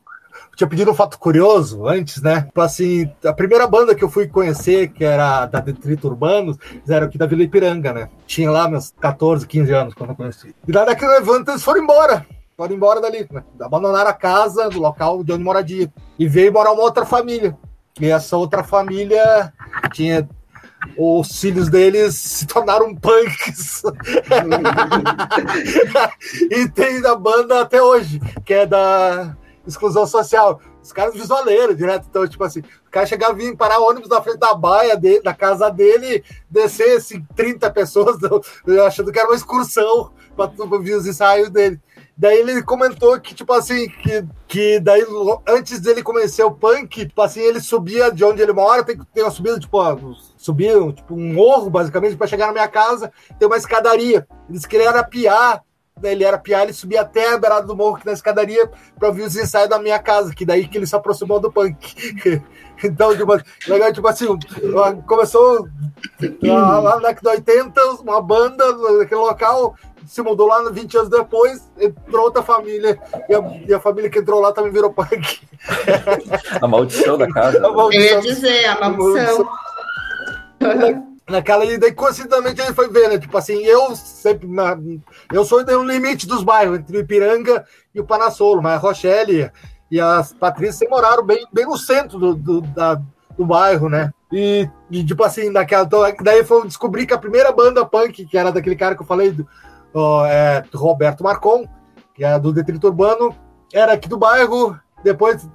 F: tinha pedido um fato curioso antes, né? Tipo assim, a primeira banda que eu fui conhecer, que era da Detrito Urbanos, era aqui da Vila Ipiranga, né? Tinha lá meus 14, 15 anos quando eu conheci. E lá daquele evento eles foram embora. Foram embora dali, né? Abandonaram a casa do local de onde moradia. E veio morar uma outra família. E essa outra família tinha os filhos deles se tornaram punks. e tem da banda até hoje, que é da exclusão social. Os caras visualeiros direto. Então, tipo assim, o cara chegava vir parar ônibus na frente da baia dele, da casa dele, descer assim, 30 pessoas, achando que era uma excursão para ver os ensaios dele. Daí ele comentou que, tipo assim, que, que daí antes dele conhecer o punk, tipo assim, ele subia de onde ele mora, tem ter uma subida, tipo, subia tipo, um morro, basicamente, para chegar na minha casa, tem uma escadaria. Eles queriam arapiar ele era piar, ele subia até a beirada do morro, que na escadaria, para ouvir os ensaios da minha casa, que daí que ele se aproximou do punk. então, tipo, legal, tipo assim, começou lá, lá na década de 80, uma banda naquele local, se mudou lá 20 anos depois, entrou outra família, e a, e a família que entrou lá também virou punk.
C: a maldição da casa.
H: A maldição, Eu ia dizer, a maldição. A maldição
F: naquela e daí coincidentemente ele foi ver, né? Tipo assim, eu sempre na, eu sou no limite dos bairros entre o Ipiranga e o Panassolo, mas a Rochelle e as Patrícias moraram bem, bem no centro do, do, da, do bairro, né? E, e, tipo assim, naquela, então, daí foi descobrir que a primeira banda punk, que era daquele cara que eu falei, do, é, do Roberto Marcon, que é do Detrito Urbano, era aqui do bairro, depois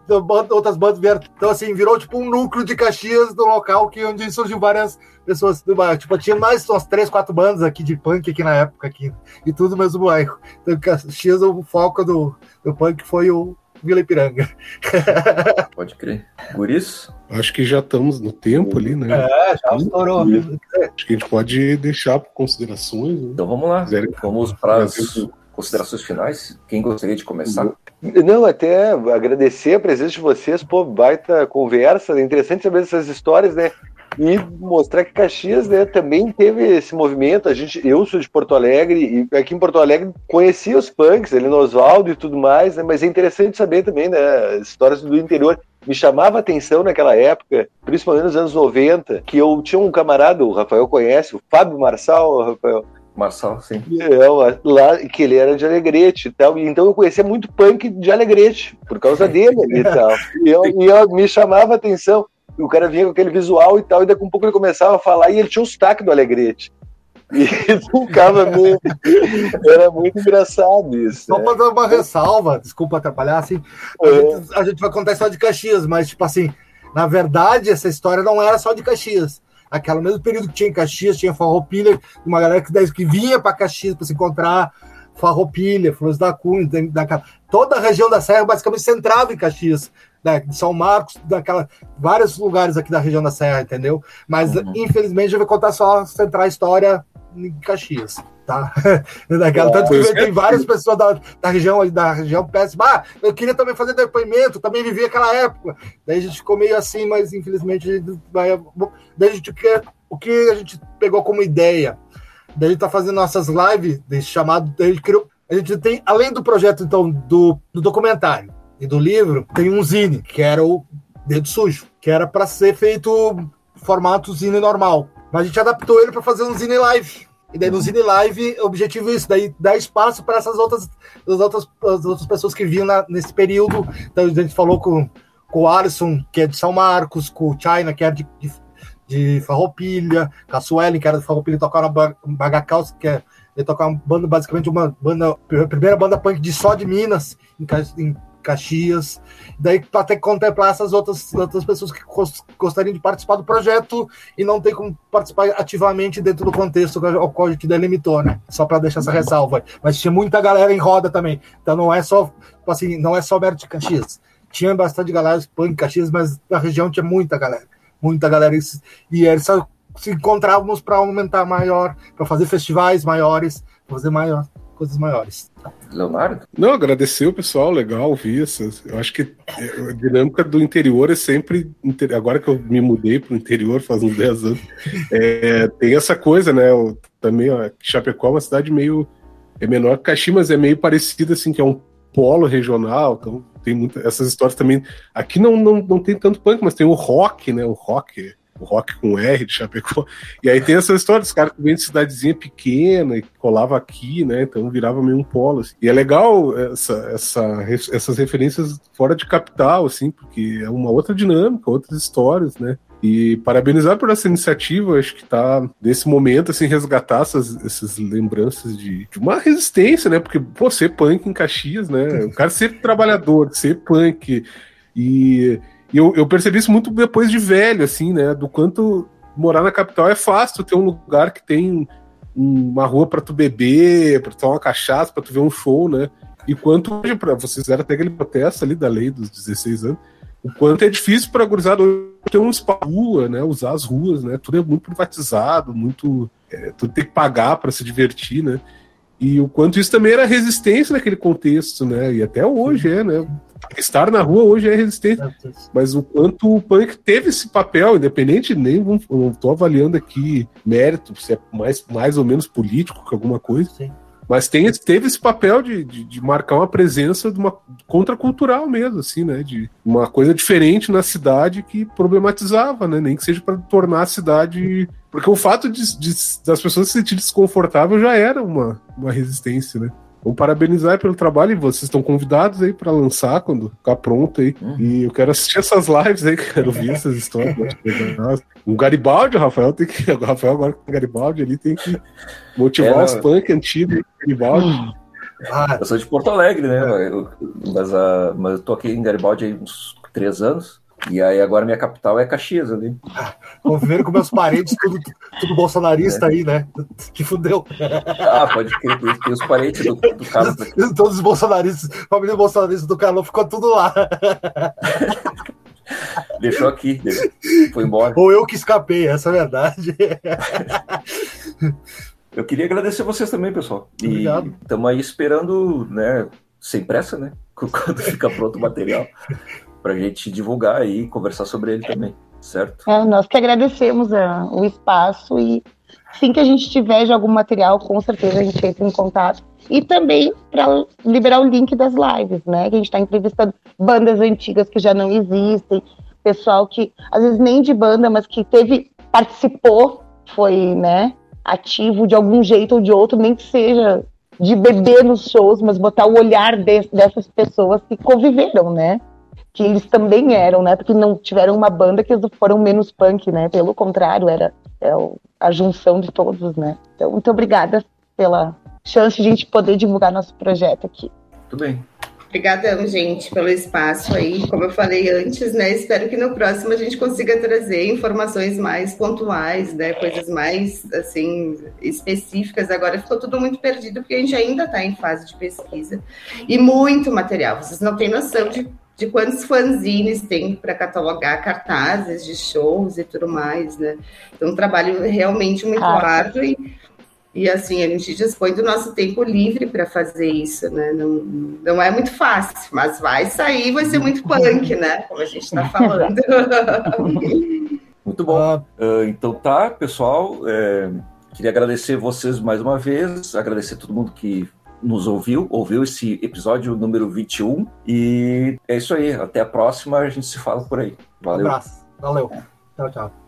F: outras bandas vieram. Então, assim, virou tipo um núcleo de Caxias do local que, onde surgiu várias pessoas do bairro. Tipo, tinha mais umas três, quatro bandas aqui de punk aqui na época, aqui, e tudo mesmo bairro. Então, Caxias, o foco do, do punk foi o Vila Ipiranga.
C: Pode crer. Por isso?
E: Acho que já estamos no tempo ali, né?
F: É, já estourou.
E: Acho que a gente pode deixar por considerações. Né?
C: Então vamos lá. Vamos para as considerações finais. Quem gostaria de começar?
D: Não, até agradecer a presença de vocês, pô, baita conversa, é interessante saber essas histórias, né? e mostrar que Caxias né, também teve esse movimento. A gente, eu sou de Porto Alegre e aqui em Porto Alegre conhecia os punks ali no Oswaldo e tudo mais, né, mas é interessante saber também né, histórias do interior. Me chamava atenção naquela época, principalmente nos anos 90, que eu tinha um camarada, o Rafael conhece, o Fábio Marçal, Rafael,
C: Marçal, sim.
D: É, lá, que ele era de Alegrete e tal. Então eu conhecia muito punk de Alegrete, por causa dele e tal. E eu, e eu me chamava a atenção o cara vinha com aquele visual e tal, e daqui a um pouco ele começava a falar e ele tinha o sotaque do Alegrete. E ficava meio. Era muito engraçado isso.
F: Só né? para dar uma ressalva, desculpa atrapalhar, assim. A, é. gente, a gente vai contar só de Caxias, mas, tipo assim, na verdade, essa história não era só de Caxias. Aquela mesmo período que tinha em Caxias, tinha Farroupilha, uma galera que, que vinha para Caxias para se encontrar Farroupilha, Flores da Cunha, da, toda a região da Serra basicamente centrava em Caxias né, de São Marcos, daquela, vários lugares aqui da região da Serra, entendeu? Mas, uhum. infelizmente, eu vou contar só centrar a história em Caxias. Tá? Daquela, tanto que tem várias pessoas da, da região da região péssima. Ah, eu queria também fazer depoimento, também vivi aquela época. Daí a gente ficou meio assim, mas infelizmente vai. Daí a gente quer o que a gente pegou como ideia. Daí a gente tá fazendo nossas lives desse chamado. A gente, criou, a gente tem, além do projeto, então, do, do documentário, e do livro, tem um zine, que era o Dedo Sujo, que era para ser feito formato zine normal. Mas a gente adaptou ele para fazer um zine live. E daí no Zine Live, o objetivo é isso, daí dar espaço para essas outras, as outras, as outras pessoas que vinham nesse período. Então a gente falou com, com o Alisson, que é de São Marcos, com o China, que é de, de, de Farroupilha, com a Suelen, que era de Farroupilha, tocava na Bagacaus, que é ele tocava uma banda, basicamente uma banda, a primeira banda punk de só de Minas, em, em Caxias, daí para ter que contemplar essas outras, outras pessoas que gostariam de participar do projeto e não tem como participar ativamente dentro do contexto ao qual a gente delimitou, né? Só para deixar essa ressalva. Mas tinha muita galera em roda também, então não é só assim, não é só mérito de Caxias. Tinha bastante galera em Caxias, mas na região tinha muita galera, muita galera e eles se encontrávamos para aumentar maior, para fazer festivais maiores, fazer maior coisas maiores.
C: Leonardo?
E: Não, agradecer o pessoal, legal ouvir essas. Eu acho que a dinâmica do interior é sempre. Agora que eu me mudei para o interior faz uns 10 anos, é, tem essa coisa, né? Eu, também, ó, Chapecó é uma cidade meio. É menor que Caxias, mas é meio parecida, assim, que é um polo regional, então tem muitas essas histórias também. Aqui não, não, não tem tanto punk, mas tem o rock, né? O rock o rock com R de Chapecó. E aí tem essa história dos caras que vêm de cidadezinha pequena e colava aqui, né? Então virava meio um polo. Assim. E é legal essa, essa, essas referências fora de capital, assim, porque é uma outra dinâmica, outras histórias, né? E parabenizar por essa iniciativa, acho que tá nesse momento, assim, resgatar essas, essas lembranças de, de, uma resistência, né? Porque, pô, ser punk em Caxias, né? O cara ser trabalhador, ser punk e e eu, eu percebi isso muito depois de velho, assim, né? Do quanto morar na capital é fácil ter um lugar que tem uma rua para tu beber, para tomar uma cachaça, para tu ver um show, né? E quanto hoje, para vocês fizeram até aquele protesto ali da lei dos 16 anos, o quanto é difícil para a gurizada ter um espaço rua, né? Usar as ruas, né? Tudo é muito privatizado, muito. É, tudo tem que pagar para se divertir, né? E o quanto isso também era resistência naquele contexto, né? E até hoje é, né? Estar na rua hoje é resistência. Mas o quanto o punk teve esse papel, independente, nem não estou avaliando aqui mérito, se é mais, mais ou menos político que alguma coisa. Sim. Mas tem, teve esse papel de, de, de, marcar uma presença de uma contracultural mesmo, assim, né? De uma coisa diferente na cidade que problematizava, né? Nem que seja para tornar a cidade. Porque o fato de, de, das pessoas se sentirem desconfortáveis já era uma, uma resistência, né? Vou parabenizar pelo trabalho e vocês estão convidados aí para lançar quando ficar pronto aí. Uhum. E eu quero assistir essas lives aí, quero ouvir essas histórias. o Garibaldi, o Rafael tem que. O Rafael agora com o Garibaldi ali tem que motivar é, os punk antigos. Garibaldi.
C: Ah, eu sou de Porto Alegre, né? Eu, mas, uh, mas eu tô aqui em Garibaldi há uns três anos. E aí agora minha capital é Caxias ali.
F: Conviveram com meus parentes, tudo, tudo bolsonarista é. aí, né? Que fudeu.
C: Ah, pode crer, tem os parentes do, do Carlos
F: Todos os bolsonaristas, família bolsonarista do Carlos ficou tudo lá.
C: Deixou aqui, foi embora.
F: Ou eu que escapei, essa é a verdade.
C: Eu queria agradecer vocês também, pessoal. E estamos aí esperando, né? Sem pressa, né? Quando fica pronto o material pra gente divulgar e conversar sobre ele também. certo?
G: É, nós que agradecemos a, o espaço e assim que a gente tiver de algum material, com certeza a gente entra em contato. E também para liberar o link das lives, né? Que a gente está entrevistando bandas antigas que já não existem, pessoal que, às vezes, nem de banda, mas que teve, participou, foi, né, ativo de algum jeito ou de outro, nem que seja de beber nos shows, mas botar o olhar de, dessas pessoas que conviveram, né? Que eles também eram, né? Porque não tiveram uma banda que foram menos punk, né? Pelo contrário, era é a junção de todos, né? Então, muito obrigada pela chance de a gente poder divulgar nosso projeto aqui.
C: Tudo bem.
H: Obrigadão, gente, pelo espaço aí. Como eu falei antes, né? Espero que no próximo a gente consiga trazer informações mais pontuais, né? Coisas mais, assim, específicas. Agora ficou tudo muito perdido, porque a gente ainda está em fase de pesquisa. E muito material. Vocês não têm noção de, de quantos fanzines tem para catalogar cartazes de shows e tudo mais, né? Então, um trabalho realmente muito ah, árduo e e assim, a gente dispõe do nosso tempo livre para fazer isso, né? Não, não é muito fácil, mas vai sair, vai ser muito punk, né? Como a gente está falando.
C: muito bom. Uh, então tá, pessoal. É, queria agradecer vocês mais uma vez, agradecer todo mundo que nos ouviu, ouviu esse episódio número 21. E é isso aí. Até a próxima, a gente se fala por aí. Valeu.
F: Um abraço. Valeu. Tchau, tchau.